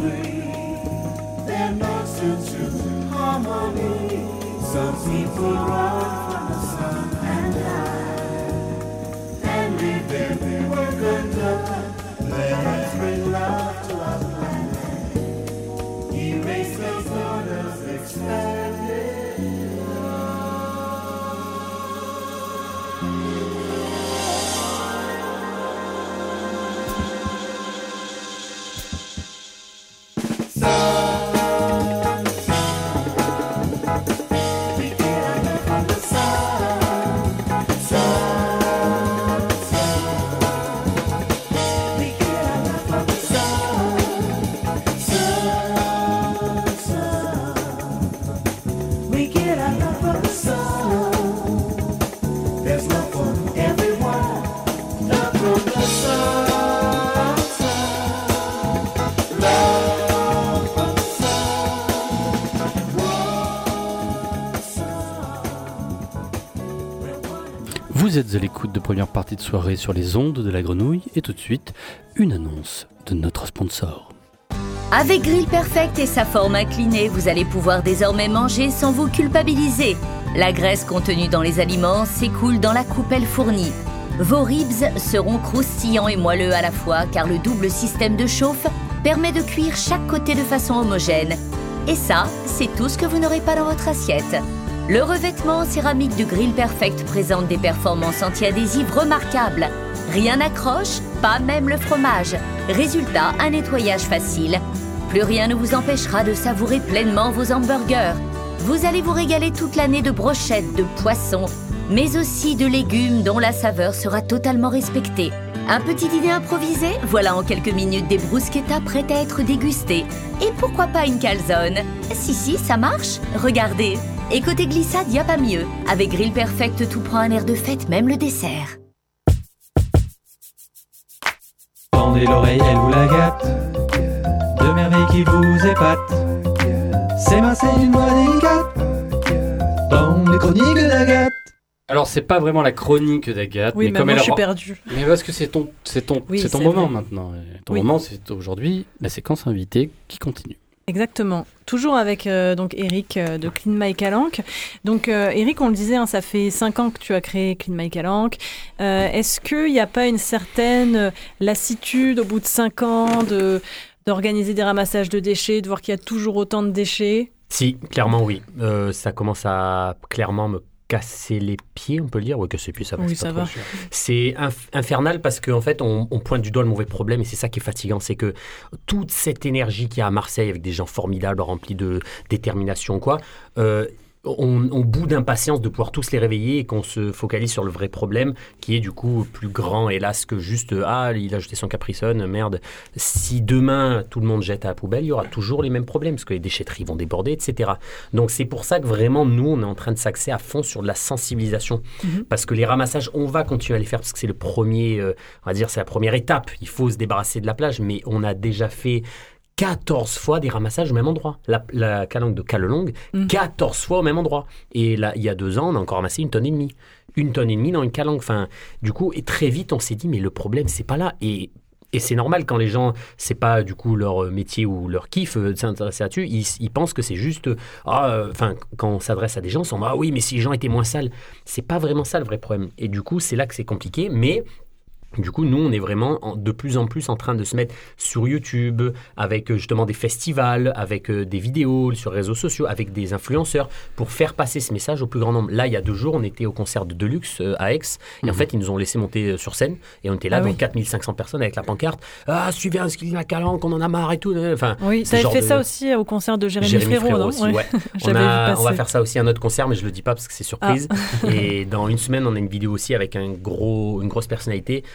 bring their lost into harmony. Some people run êtes à l'écoute de première partie de soirée sur les ondes de la grenouille et tout de suite, une annonce de notre sponsor. Avec Grill Perfect et sa forme inclinée, vous allez pouvoir désormais manger sans vous culpabiliser. La graisse contenue dans les aliments s'écoule dans la coupelle fournie. Vos ribs seront croustillants et moelleux à la fois car le double système de chauffe permet de cuire chaque côté de façon homogène. Et ça, c'est tout ce que vous n'aurez pas dans votre assiette. Le revêtement en céramique de Grill Perfect présente des performances anti-adhésives remarquables. Rien n'accroche, pas même le fromage. Résultat, un nettoyage facile. Plus rien ne vous empêchera de savourer pleinement vos hamburgers. Vous allez vous régaler toute l'année de brochettes, de poissons, mais aussi de légumes dont la saveur sera totalement respectée. Un petit dîner improvisé? Voilà en quelques minutes des bruschettas prêtes à être dégustées. Et pourquoi pas une calzone? Si, si, ça marche Regardez Et côté glissade, y a pas mieux. Avec Grill Perfect, tout prend un air de fête, même le dessert. Tendez l'oreille, elle vous la gâte. De merveilles qui vous épatent. C'est Marcel, une voix délicate. Dans les chroniques d'Agathe. Alors, c'est pas vraiment la chronique d'Agathe, Oui, mais mais comme moi, elle je suis perdue. Mais parce que c'est ton, c'est ton, Oui, c'est ton c'est moment vrai. maintenant. Et Ton Oui. moment, c'est aujourd'hui la séquence invitée qui continue. Exactement. Toujours avec euh, donc Eric euh, de Clean My Calanque. Donc euh, Eric, on le disait, hein, ça fait 5 ans que tu as créé Clean My Calanque. Euh, Est-ce qu'il n'y a pas une certaine lassitude au bout de 5 ans de d'organiser des ramassages de déchets, de voir qu'il y a toujours autant de déchets? Si, clairement oui. Ça commence à clairement me casser les pieds, on peut le dire. Oui, casser les pieds, ça va. Oui, c'est pas ça trop va. C'est inf- infernal parce qu'en fait, on, on pointe du doigt le mauvais problème et c'est ça qui est fatigant. C'est que toute cette énergie qu'il y a à Marseille avec des gens formidables, remplis de détermination, quoi, euh, on, on bout d'impatience de pouvoir tous les réveiller et qu'on se focalise sur le vrai problème qui est du coup plus grand, hélas, que juste Ah, il a jeté son Capricone, merde. Si demain tout le monde jette à la poubelle, il y aura toujours les mêmes problèmes parce que les déchetteries vont déborder, etc. Donc c'est pour ça que vraiment, nous, on est en train de s'axer à fond sur de la sensibilisation. Mhm. Parce que les ramassages, on va continuer à les faire parce que c'est le premier, euh, on va dire, c'est la première étape. Il faut se débarrasser de la plage, mais on a déjà fait 14 fois des ramassages au même endroit. La, la calanque de Calelongue, Mhm. 14 fois au même endroit. Et là, il y a deux ans, on a encore ramassé une tonne et demie. Une tonne et demie dans une calanque. Enfin, du coup, et très vite, on s'est dit, mais le problème, c'est pas là. Et et c'est normal quand les gens, c'est pas du coup leur métier ou leur kiff euh, de s'intéresser là-dessus, ils, ils pensent que c'est juste, euh, ah, euh, enfin, quand on s'adresse à des gens, ils sont ah oui, mais si les gens étaient moins sales, c'est pas vraiment ça le vrai problème. Et du coup, c'est là que c'est compliqué, mais du coup, nous, on est vraiment en- de plus en plus en train de se mettre sur YouTube, avec euh, justement des festivals, avec euh, des vidéos sur les réseaux sociaux, avec des influenceurs, pour faire passer ce message au plus grand nombre. Là, il y a deux jours, on était au concert de Deluxe euh, à Aix, et en Mhm. fait, ils nous ont laissé monter sur scène, et on était là Ah dans oui. 4500 personnes avec la pancarte. Ah, suivez un ski à Calanque, on en a marre et tout. Enfin, Oui, genre fait de- ça aussi au concert de Jérémy, Jérémy Frérot, aussi, ouais. <laughs> on, a- on va faire ça aussi à notre concert, mais je le dis pas parce que c'est surprise. <laughs> Et dans une semaine, on a une vidéo aussi avec un gros, une grosse personnalité.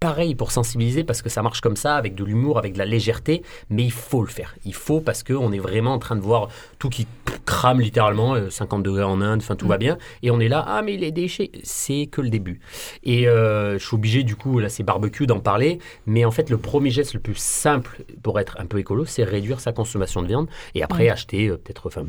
Pareil pour sensibiliser parce que ça marche comme ça, avec de l'humour, avec de la légèreté, mais il faut le faire. Il faut parce qu'on est vraiment en train de voir tout qui crame littéralement, euh, 50 degrés en Inde, enfin tout va bien, et on est là, ah mais les déchets, c'est que le début. Et euh, je suis obligé du coup, là c'est barbecue d'en parler, mais en fait le premier geste le plus simple pour être un peu écolo, c'est réduire sa consommation de viande, et après Ouais. acheter euh, peut-être enfin,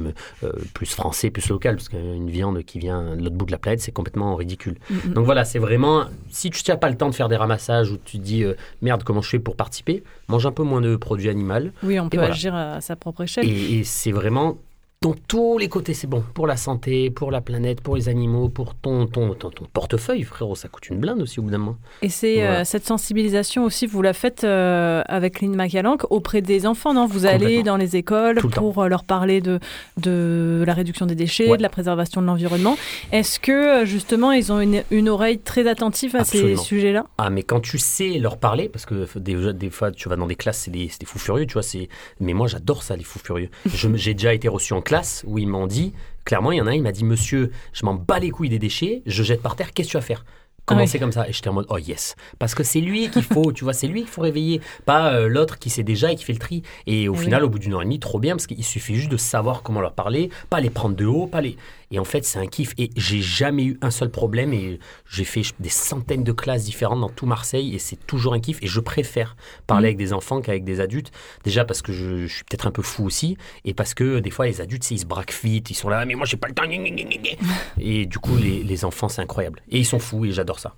euh, plus français, plus local, parce qu'une viande qui vient de l'autre bout de la planète, c'est complètement ridicule. Mhm. Donc voilà, c'est vraiment, si tu n'as pas le temps de faire des ramassages ou tu te dis, euh, merde, comment je fais pour participer, mange un peu moins de produits animaux. Oui, on peut voilà. agir à sa propre échelle. Et, et c'est vraiment, dans tous les côtés, c'est bon. Pour la santé, pour la planète, pour les animaux, pour ton, ton, ton, ton portefeuille, frérot, ça coûte une blinde aussi au bout d'un moment. Et c'est Voilà. euh, cette sensibilisation aussi, vous la faites euh, avec Lynn McCallank auprès des enfants, non? Vous allez dans les écoles le pour euh, leur parler de, de la réduction des déchets, Ouais. de la préservation de l'environnement. Est-ce que justement ils ont une, une oreille très attentive à Absolument. ces sujets-là? Ah, mais quand tu sais leur parler, parce que des, des fois tu vas dans des classes, c'est des, c'est des fous furieux, tu vois. c'est- Mais moi j'adore ça, les fous furieux. J'ai déjà été reçu en classe où ils m'ont dit, clairement, il y en a un, il m'a dit Monsieur, je m'en bats les couilles des déchets, je jette par terre, qu'est-ce que tu vas faire? Commencez oui. comme ça? Et j'étais en mode, oh yes. Parce que c'est lui qu'il faut, tu vois, c'est lui qu'il faut réveiller. Pas euh, l'autre qui sait déjà et qui fait le tri. Et au oui. final, au bout d'une heure et demie, trop bien, parce qu'il suffit juste de savoir comment leur parler, pas les prendre de haut, pas les. Et en fait, c'est un kiff. Et j'ai jamais eu un seul problème. Et j'ai fait des centaines de classes différentes dans tout Marseille. Et c'est toujours un kiff. Et je préfère parler Mhm. avec des enfants qu'avec des adultes. Déjà parce que je, je suis peut-être un peu fou aussi. Et parce que des fois, les adultes, ils se braquent vite. Ils sont là, mais moi, j'ai pas le temps. <laughs> Et du coup, les, les enfants, c'est incroyable. Et ils sont fous. Et j'adore ça.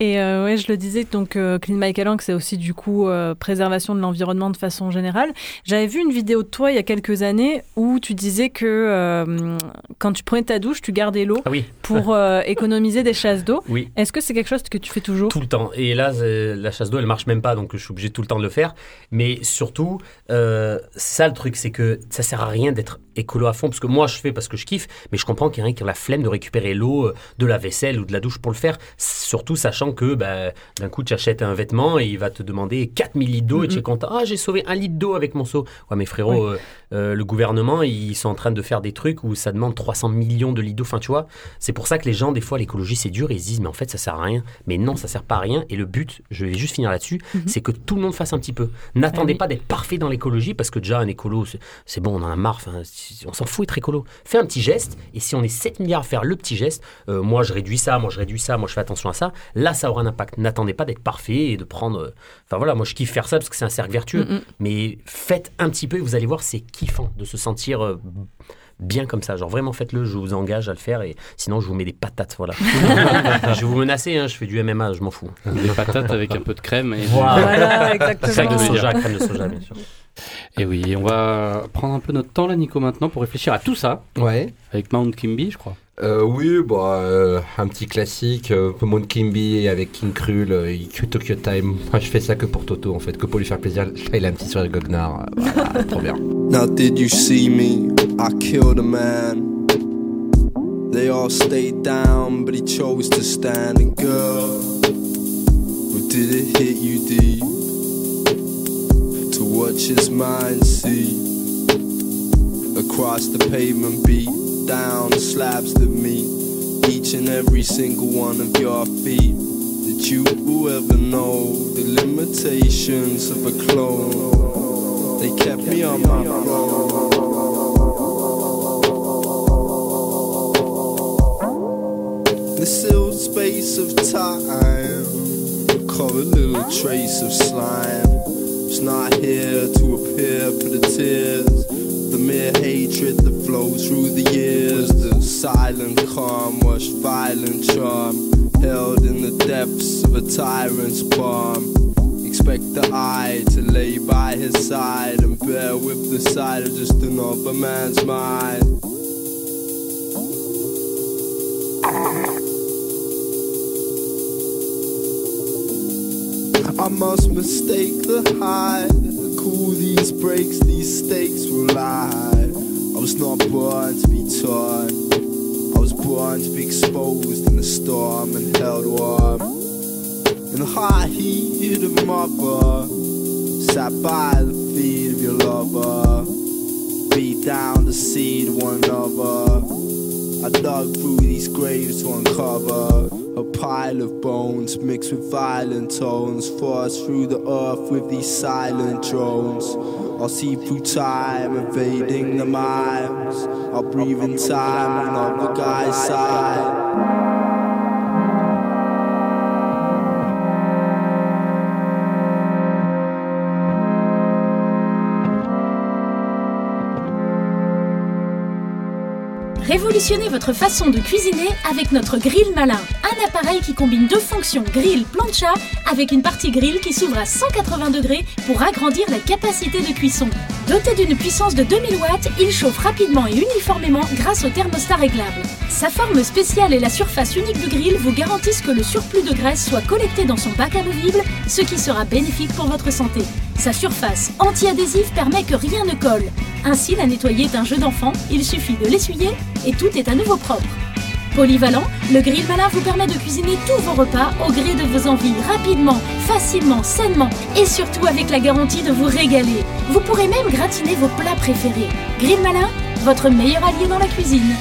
Et euh, ouais, je le disais, donc euh, Clean My Calanque, c'est aussi du coup euh, préservation de l'environnement de façon générale. J'avais vu une vidéo de toi il y a quelques années où tu disais que euh, quand tu prenais ta douche, tu gardais l'eau Ah oui. pour euh, économiser des chasses d'eau. Oui. Est-ce que c'est quelque chose que tu fais toujours? Tout le temps. Et là, la chasse d'eau, elle marche même pas, donc je suis obligé tout le temps de le faire. Mais surtout, ça le truc, c'est que ça sert à rien d'être écolo à fond, parce que moi je fais parce que je kiffe, mais je comprends qu'il y en a qui ont la flemme de récupérer l'eau euh, de la vaisselle ou de la douche pour le faire. Surtout sachant que bah, d'un coup, tu achètes un vêtement et il va te demander 4000 litres d'eau et tu es content. Ah, j'ai sauvé un litre d'eau avec mon seau. Ouais, mais frérot, euh, euh, le gouvernement, ils sont en train de faire des trucs où ça demande 300 millions de d'eau. Enfin, tu vois, c'est pour ça que les gens, des fois, l'écologie, c'est dur. Ils se disent, mais en fait, ça sert à rien. Mais non, ça sert pas à rien. Et le but, je vais juste finir là-dessus, Mhm. c'est que tout le monde fasse un petit peu. N'attendez Ah oui. pas d'être parfait dans l'écologie parce que déjà, un écolo, c'est- bon, on en a marre. On s'en fout être écolo. Fais un petit geste. Et si on est 7 milliards à faire le petit geste, euh, moi, je réduis ça, moi, je réduis ça, moi, je fais attention à ça. Là, ça aura un impact. N'attendez pas d'être parfait et de prendre. euh, Enfin, voilà, moi, je kiffe faire ça parce que c'est un cercle vertueux. Mm. Mais faites un petit peu et vous allez voir, c'est kiffant de se sentir euh, bien comme ça. Genre vraiment faites-le, je vous engage à le faire et sinon je vous mets des patates. Voilà. <laughs> je vais vous menacer, hein, je fais du MMA, je m'en fous. Des patates avec un peu de crème. Et Voilà, <laughs> exactement. Crème de Ça, soja, crème de soja, bien sûr. Et oui, on va prendre un peu notre temps là, Nico, maintenant pour réfléchir à tout ça Ouais. avec Mount Kimby, je crois. Euh, oui, bah, euh, un petit classique, euh, Mount Kimby avec King Krul, euh, Tokyo Time. Moi, je fais ça que pour Toto en fait, que pour lui faire plaisir. Là, il a un petit sourire goguenard. euh, Voilà, <laughs> trop bien. Now, did you see me? I killed a man. They all stayed down, but he chose to stand. And girl, or did it hit you deep? To watch his mind see across the pavement, beat down the slabs that meet each and every single one of your feet. That you will ever know the limitations of a clone? They kept me on my throne. The sealed space of time, call a little trace of slime. It's not here to appear for the tears, the mere hatred that flows through the years. The silent calm, washed violent charm, held in the depths of a tyrant's palm. Expect the eye to lay by his side and bear with the sight of just another man's mind. I must mistake the high. Cool these breaks, these stakes will lie. I was not born to be torn. I was born to be exposed in the storm and held warm. In the hot heat of mother, sat by the feet of your lover. Beat down the seed one another. I dug through these graves to uncover a pile of bones mixed with violent tones. Forced through the earth with these silent drones. I'll see through time, evading the mimes. I'll breathe in time on another guy's side. Révolutionnez votre façon de cuisiner avec notre grill malin. Un appareil qui combine deux fonctions grill plancha avec une partie grill qui s'ouvre à 180 degrés pour agrandir la capacité de cuisson. Doté d'une puissance de 2000 watts, il chauffe rapidement et uniformément grâce au thermostat réglable. Sa forme spéciale et la surface unique du grill vous garantissent que le surplus de graisse soit collecté dans son bac amovible, ce qui sera bénéfique pour votre santé. Sa surface anti-adhésive permet que rien ne colle. Ainsi, la nettoyer est un jeu d'enfant, il suffit de l'essuyer et tout est à nouveau propre. Polyvalent, le grill malin vous permet de cuisiner tous vos repas au gré de vos envies, rapidement, facilement, sainement et surtout avec la garantie de vous régaler. Vous pourrez même gratiner vos plats préférés. Grill malin, votre meilleur allié dans la cuisine.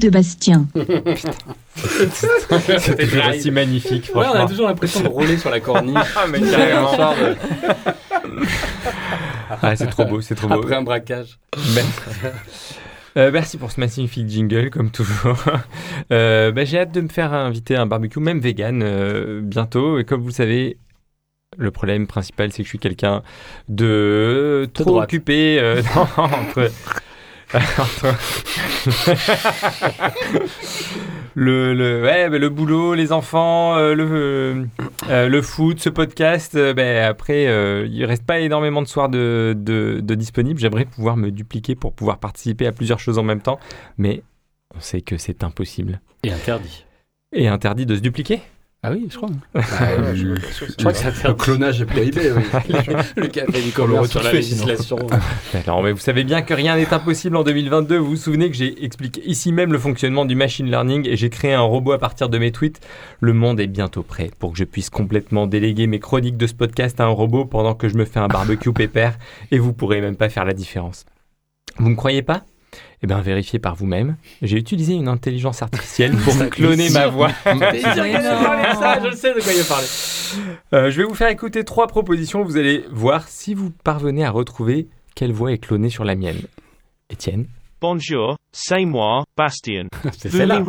De Bastien. <laughs> C'était déjà si magnifique, Ouais, on a toujours l'impression de rouler sur la corniche. <laughs> Ah, mais carrément. Ah, c'est trop beau, c'est trop beau. Après un braquage. Ben- Euh, merci pour ce magnifique jingle, comme toujours. <laughs> Euh, bah, J'ai hâte de me faire inviter à un barbecue, même vegan, euh, bientôt. Et comme vous le savez, le problème principal, c'est que je suis quelqu'un de trop droite. occupé euh, non, entre. Le, le, ouais, bah, le boulot, les enfants, euh, le, euh, le foot, ce podcast. euh, bah, après, euh, il reste pas énormément de soirs de, de, de disponibles. J'aimerais pouvoir me dupliquer pour pouvoir participer à plusieurs choses en même temps. Mais on sait que c'est impossible. Et interdit. Et interdit de se dupliquer Ah oui, je crois. Ah, je- je- je crois que ça le interdit. clonage est prohibé, oui. <laughs> le café du le commerce sur la législation. Alors, mais vous savez bien que rien n'est impossible en 2022. Vous vous souvenez que j'ai expliqué ici même le fonctionnement du machine learning et j'ai créé un robot à partir de mes tweets. Le monde est bientôt prêt pour que je puisse complètement déléguer mes chroniques de ce podcast à un robot pendant que je me fais un barbecue pépère et vous pourrez même pas faire la différence. Vous me croyez pas? Eh bien, vérifiez par vous-même. J'ai utilisé une intelligence artificielle pour cloner ma voix. <laughs> Je sais de quoi il. Euh, je vais vous faire écouter trois propositions. Vous allez voir si vous parvenez à retrouver quelle voix est clonée sur la mienne. Étienne Bonjour, c'est moi, Bastien. <laughs> C'est celle-là.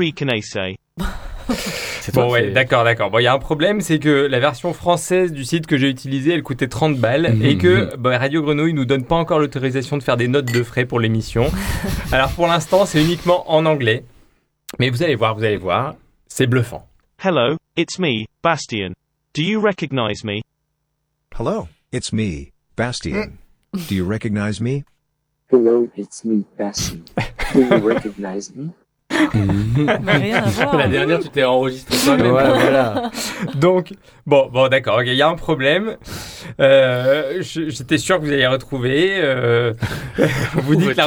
<laughs> Bon, toi, ouais, c'est- d'accord, d'accord. Bon, il y a un problème, c'est que la version française du site que j'ai utilisé, elle coûtait 30 balles Mhm. et que bah, Radio Grenouille nous donne pas encore l'autorisation de faire des notes de frais pour l'émission. <laughs> Alors pour l'instant, c'est uniquement en anglais. Mais vous allez voir, vous allez voir, c'est bluffant. Hello, it's me, Bastien. Do you recognize me? Hello, it's me, Bastian. Do you recognize me? Hello, it's me, Bastian. Do you <laughs> recognize me? Rien à <laughs> voir. La dernière, tu t'es enregistré toi-même. Ouais, voilà. Donc, bon, bon, d'accord, il y a un problème. Euh, J'étais sûr que vous alliez retrouver. euh, <laughs> vous dites.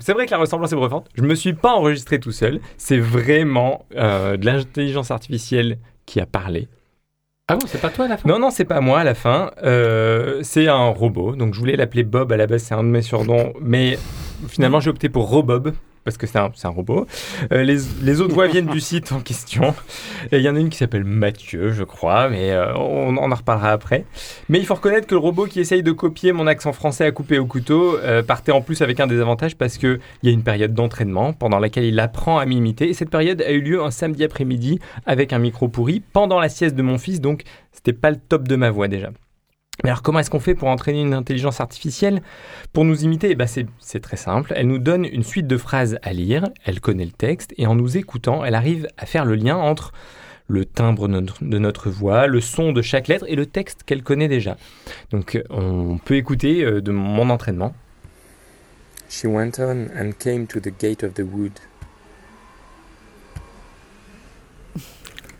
C'est vrai que la ressemblance est bluffante. Je me suis pas enregistré tout seul. C'est vraiment euh, de l'intelligence artificielle qui a parlé. Ah bon, c'est pas toi à la fin? Non, non, c'est pas moi à la fin. Euh, c'est un robot. Donc je voulais l'appeler Bob à la base, c'est un de mes surnoms. Mais finalement, j'ai opté pour Robob. Parce que c'est un, robot. Euh, les, les autres voix viennent du <laughs> site en question. Il y en a une qui s'appelle Mathieu, je crois, mais euh, on, on en reparlera après. Mais il faut reconnaître que le robot qui essaye de copier mon accent français à couper au couteau euh, partait en plus avec un désavantage parce qu'il y a une période d'entraînement pendant laquelle il apprend à m'imiter. Et cette période a eu lieu un samedi après-midi avec un micro pourri pendant la sieste de mon fils. Donc c'était pas le top de ma voix déjà. Mais alors comment est-ce qu'on fait pour entraîner une intelligence artificielle pour nous imiter? Eh ben, c'est très simple. Elle nous donne une suite de phrases à lire, elle connaît le texte, et en nous écoutant, elle arrive à faire le lien entre le timbre de notre, voix, le son de chaque lettre et le texte qu'elle connaît déjà. Donc on peut écouter euh, de mon entraînement. She went on and came to the gate of the wood.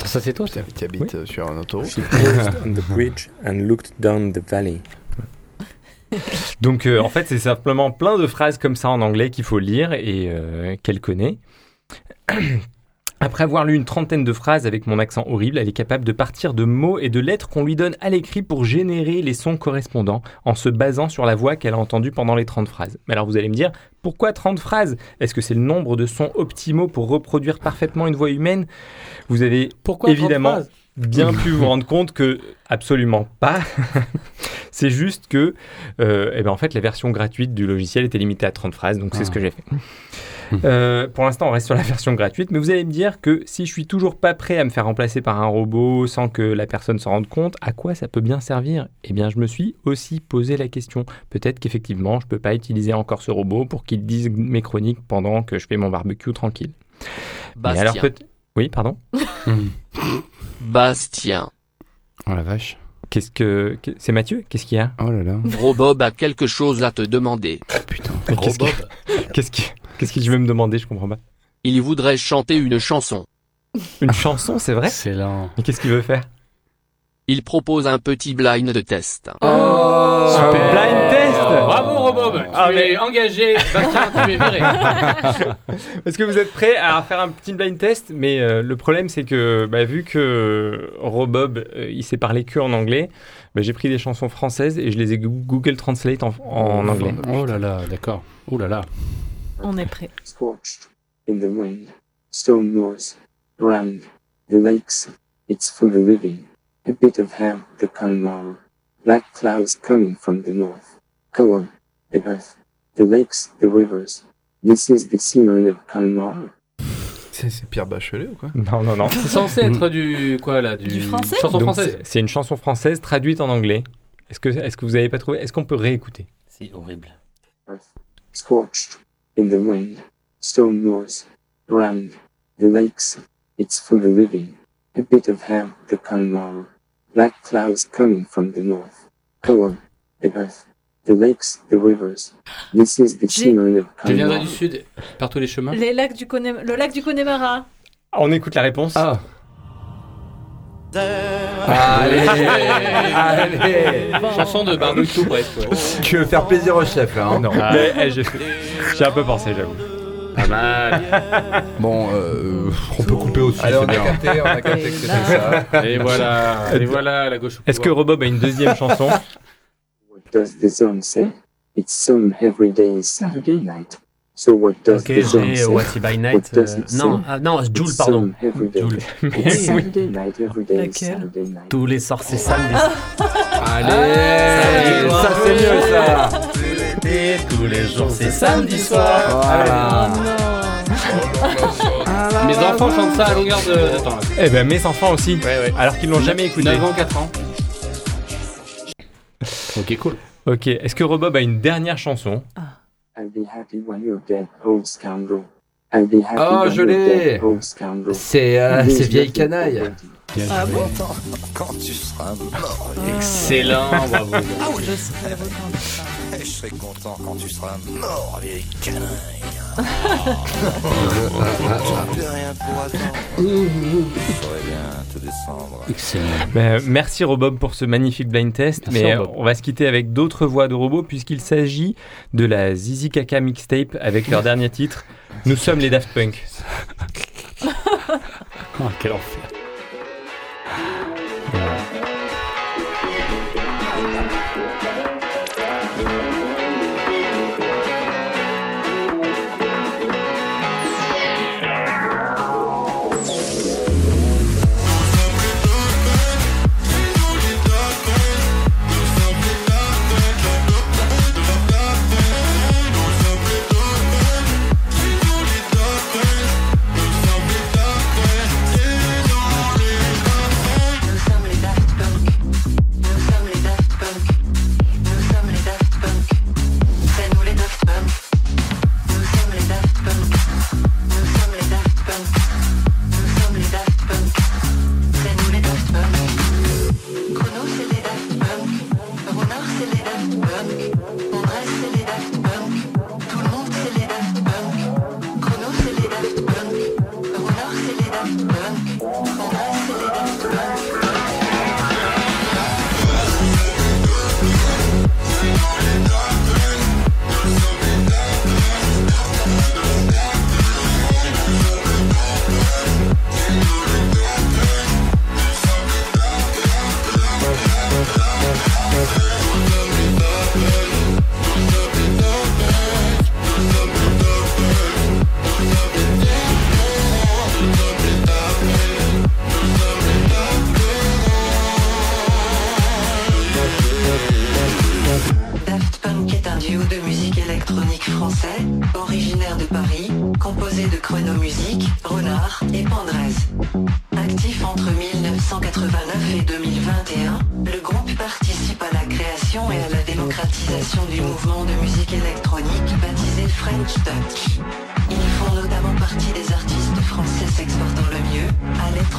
Ça, c'est toi ça Putain, tu habites euh, sur un autoroute. She paused on the bridge and looked down the valley. <laughs> Donc euh, en fait c'est simplement plein de phrases comme ça en anglais qu'il faut lire et euh, qu'elle connaît. <clears throat> Après avoir lu une trentaine de phrases avec mon accent horrible, elle est capable de partir de mots et de lettres qu'on lui donne à l'écrit pour générer les sons correspondants en se basant sur la voix qu'elle a entendue pendant les 30 phrases. Mais alors vous allez me dire, pourquoi 30 phrases? Est-ce que c'est le nombre de sons optimaux pour reproduire parfaitement une voix humaine? Vous avez Pourquoi 30 évidemment bien pu vous rendre compte que absolument pas. <laughs> c'est juste que, euh, eh ben en fait, la version gratuite du logiciel était limitée à 30 phrases, donc c'est ce que j'ai fait. <laughs> Euh, pour l'instant, on reste sur la version gratuite, mais vous allez me dire que si je suis toujours pas prêt à me faire remplacer par un robot sans que la personne s'en rende compte, à quoi ça peut bien servir? Eh bien, je me suis aussi posé la question. Peut-être qu'effectivement, je peux pas utiliser encore ce robot pour qu'il dise mes chroniques pendant que je fais mon barbecue tranquille. Bastien. alors peut Oui, pardon? <laughs> Bastien. Oh la vache. Qu'est-ce que c'est Mathieu? Qu'est-ce qu'il y a? Oh là là. Robob a quelque chose à te demander. Qu'est-ce que qu'est-ce que qu'est-ce que tu veux me demander? Je comprends pas. Il voudrait chanter une chanson. Une chanson, c'est vrai? C'est lent. Et qu'est-ce qu'il veut faire? Il propose un petit blind de test. Un blind test? Bravo Robob Ah, Tu mais- es engagé, Bastien, tu es viré. <laughs> Est-ce que vous êtes prêts à faire un petit blind test? Mais euh, le problème, c'est que bah, vu que Robob, euh, il sait parler que en anglais, bah, j'ai pris des chansons françaises et je les ai Goo- Google Translate en, en anglais. Oh là là, d'accord. Oh là là. On est prêt. Scorched in the wind, stone north, round the lakes, it's full of living, a bit of ham, the Kalmar, black clouds coming from the north. On, the earth, the lakes, the rivers. This is the scenery of Kalmar. C'est Pierre Bachelet ou quoi? Non, non, non. C'est censé être du quoi là Du, Du français? Chanson Donc, française. c'est- une chanson française traduite en anglais. Est-ce que, est-ce que vous avez pas trouvé? Est-ce qu'on peut réécouter? C'est horrible. Scorched in the wind, stone north, round the lakes, it's full of living, a bit of ham, the Kalmar, black clouds coming from the north. On, the earth, the lakes, the rivers. This is the J'ai- scenery of Je viendrai du sud, par tous les chemins. Les lacs du Le lac du Connemara. On écoute la réponse. Ah. Allez, allez. Chanson de barbecue presque. ouais. Tu veux faire plaisir au chef là, hein Non, mais eh, j'ai j'ai un peu pensé, j'avoue. Pas mal. Bon, euh, on peut couper aussi. Allez, on c'est a bien. capté, on a capté que c'était ça. Et voilà, et voilà la gauche. au Est-ce que. Robob a une deuxième chanson? What does the zone say? It's some every day Saturday night. So what does Ok, j'ai say? What's by What Night. does euh, it non, ah, non, Jules, pardon. <laughs> Tous les sorts, c'est samedi. Allez, ça c'est mieux ça. Tous les jours, c'est samedi soir. Voilà. Mes enfants chantent ça à longueur de, de temps. Eh ben mes enfants aussi, alors qu'ils l'ont jamais écouté. 9 ans, 4 ans. <laughs> Ok, cool. Ok, est-ce que Robob a une dernière chanson? I'll be happy when you're dead, old scoundrel. I'll be happy Oh, when je you're l'ai. dead, old scoundrel. C'est euh, Please c'est vieille let me canaille. forget you. Ah bon Quand tu seras mort. Excellent, bravo. Je seras. Je serai content quand tu seras mort, vieille canaille. <laughs> tu peux rien pour attendre. Je saurais bien te descendre. Excellent. Merci Robob pour ce magnifique blind test. Merci, mais Robob. euh, on va se quitter avec d'autres voix de robots puisqu'il s'agit de la Zizi Kaka mixtape avec leur dernier titre. Nous sommes les Daft Punk. Ah, <laughs> quel enfer.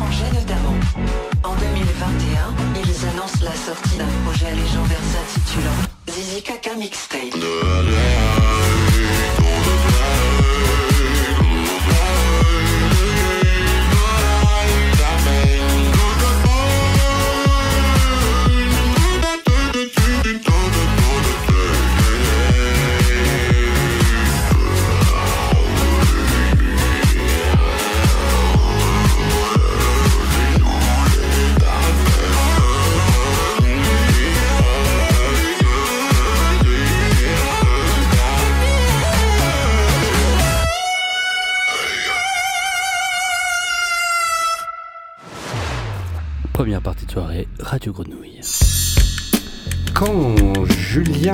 À notamment. En 2021, ils annoncent la sortie d'un projet légendaire s'intitulant Zizi Kaka Mixtape.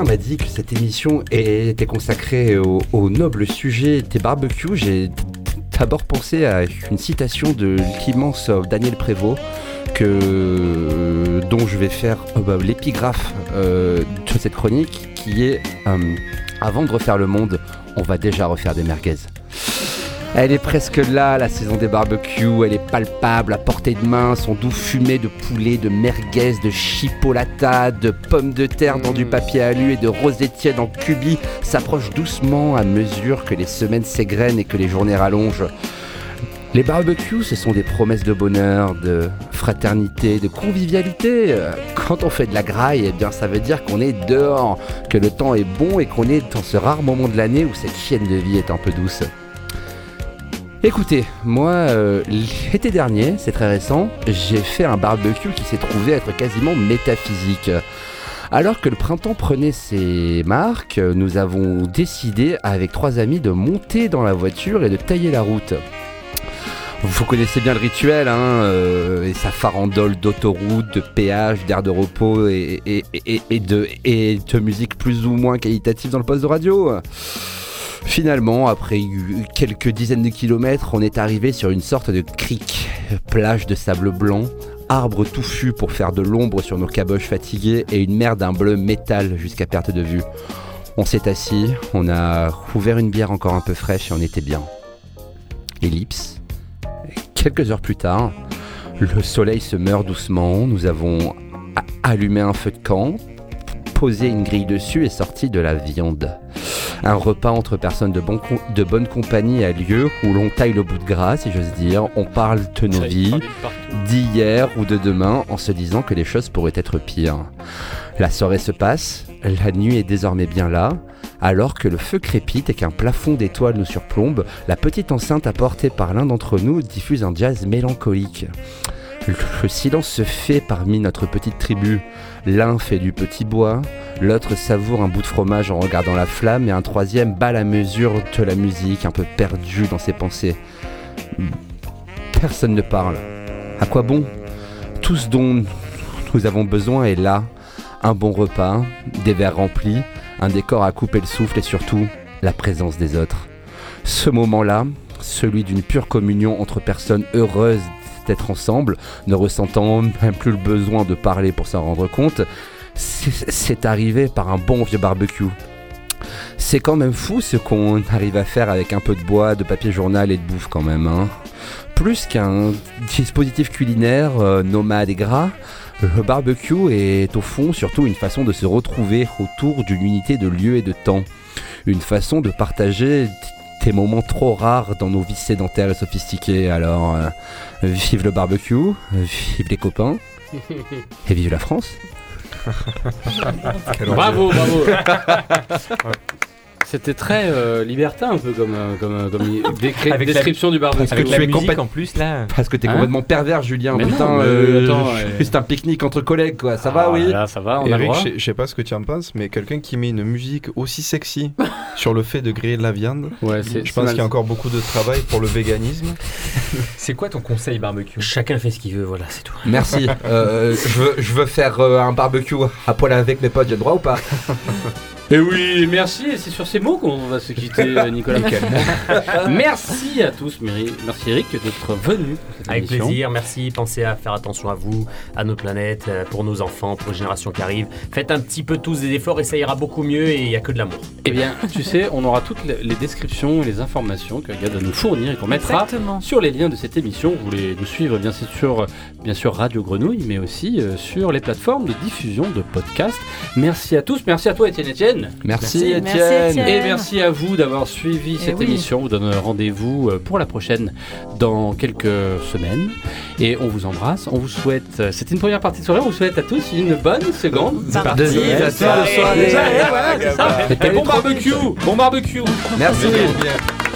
M'a dit que cette émission était consacrée au, noble sujet des barbecues, j'ai d'abord pensé à une citation de l'immense Daniel Prévost dont je vais faire euh, bah, l'épigraphe euh, de cette chronique qui est euh, Avant de refaire le monde, on va déjà refaire des merguez. Elle est presque là, la saison des barbecues, elle est palpable, à portée de main, son doux fumé de poulet, de merguez, de chipolata, de pommes de terre dans du papier alu et de rosé tiède en cubi s'approche doucement à mesure que les semaines s'égrènent et que les journées rallongent. Les barbecues, ce sont des promesses de bonheur, de fraternité, de convivialité. Quand on fait de la graille, eh bien, ça veut dire qu'on est dehors, que le temps est bon et qu'on est dans ce rare moment de l'année où cette chienne de vie est un peu douce. Écoutez, moi, euh, l'été dernier, c'est très récent, j'ai fait un barbecue qui s'est trouvé être quasiment métaphysique. Alors que le printemps prenait ses marques, nous avons décidé avec trois amis de monter dans la voiture et de tailler la route. Vous connaissez bien le rituel, hein, euh, et sa farandole d'autoroute, de péage, d'air de repos et, de, de musique plus ou moins qualitative dans le poste de radio. Finalement, après quelques dizaines de kilomètres, on est arrivé sur une sorte de crique, plage de sable blanc, arbre touffu pour faire de l'ombre sur nos caboches fatiguées et une mer d'un bleu métal jusqu'à perte de vue. On s'est assis, on a ouvert une bière encore un peu fraîche et on était bien. Ellipse. Quelques heures plus tard, le soleil se meurt doucement, nous avons allumé un feu de camp, posé une grille dessus et sorti de la viande. Un repas entre personnes de, bon de bonne compagnie a lieu où l'on taille le bout de gras, si j'ose dire. On parle de nos vies, d'hier ou de demain, en se disant que les choses pourraient être pires. La soirée se passe, la nuit est désormais bien là. Alors que le feu crépite et qu'un plafond d'étoiles nous surplombe, la petite enceinte apportée par l'un d'entre nous diffuse un jazz mélancolique. Le le silence se fait parmi notre petite tribu. L'un fait du petit bois, l'autre savoure un bout de fromage en regardant la flamme et un troisième bat la mesure de la musique, un peu perdu dans ses pensées. Personne ne parle. À quoi bon? Tout ce dont nous avons besoin est là. Un bon repas, des verres remplis, un décor à couper le souffle et surtout la présence des autres. Ce moment-là, celui d'une pure communion entre personnes heureuses d'être ensemble, ne ressentant même plus le besoin de parler pour s'en rendre compte, c'est c'est arrivé par un bon vieux barbecue. C'est quand même fou ce qu'on arrive à faire avec un peu de bois, de papier journal et de bouffe quand même. hein. Plus qu'un dispositif culinaire euh, nomade et gras, le barbecue est au fond surtout une façon de se retrouver autour d'une unité de lieu et de temps. Une façon de partager des moments trop rares dans nos vies sédentaires et sophistiquées. Alors, euh, vive le barbecue, vive les copains, et vive la France. <laughs> Bravo, bravo. <laughs> C'était très euh, libertin un peu comme, euh, comme, euh, comme Avec la- description du barbecue. Parce que tu es complète- en plus là. Parce que t'es Hein complètement pervers, Julien. Mais Putain, non, euh, attends, juste un pique-nique entre collègues, quoi. Ça va, Ah, oui Là, ça va, on Eric, je sais- je sais pas ce que tu en penses, mais quelqu'un qui met une musique aussi sexy <laughs> sur le fait de griller de la viande, Ouais, c'est- je c'est pense mal. qu'il y a encore beaucoup de travail pour le véganisme. <laughs> C'est quoi ton conseil barbecue? Chacun fait ce qu'il veut, voilà, c'est tout. Merci. Euh, je, veux, je veux faire euh, un barbecue à poil avec mes potes, j'ai le droit ou pas? <laughs> Et oui, merci. Et c'est sur ces mots qu'on va se quitter, <laughs> Nicolas. <laughs> merci à tous, Mary. Merci Eric d'être venu. Avec émission. plaisir, merci. Pensez à faire attention à vous, à notre planète, euh, pour nos enfants, pour les générations qui arrivent. Faites un petit peu tous des efforts et ça ira beaucoup mieux et il n'y a que de l'amour. Eh bien, tu sais, on aura toutes les descriptions et les informations que Gad va nous fournir et qu'on mettra Exactement. sur les liens de cette émission. Vous voulez nous suivre, bien sûr, bien sûr Radio Grenouille, mais aussi euh, sur les plateformes de diffusion de podcasts. Merci à tous. Merci à toi, Étienne Etienne. Merci, Merci, Étienne. Et merci à vous d'avoir suivi Eh cette oui. émission. On vous donne rendez-vous euh, pour la prochaine dans quelques semaines. Et on vous embrasse. On vous souhaite. euh, C'était une première partie de soirée. On vous souhaite à tous une bonne seconde. Partie. Désolé, de la soirée. soirée. Ouais, voilà, c'est ça. Mais Et bon barbecue. Bon barbecue. Merci. On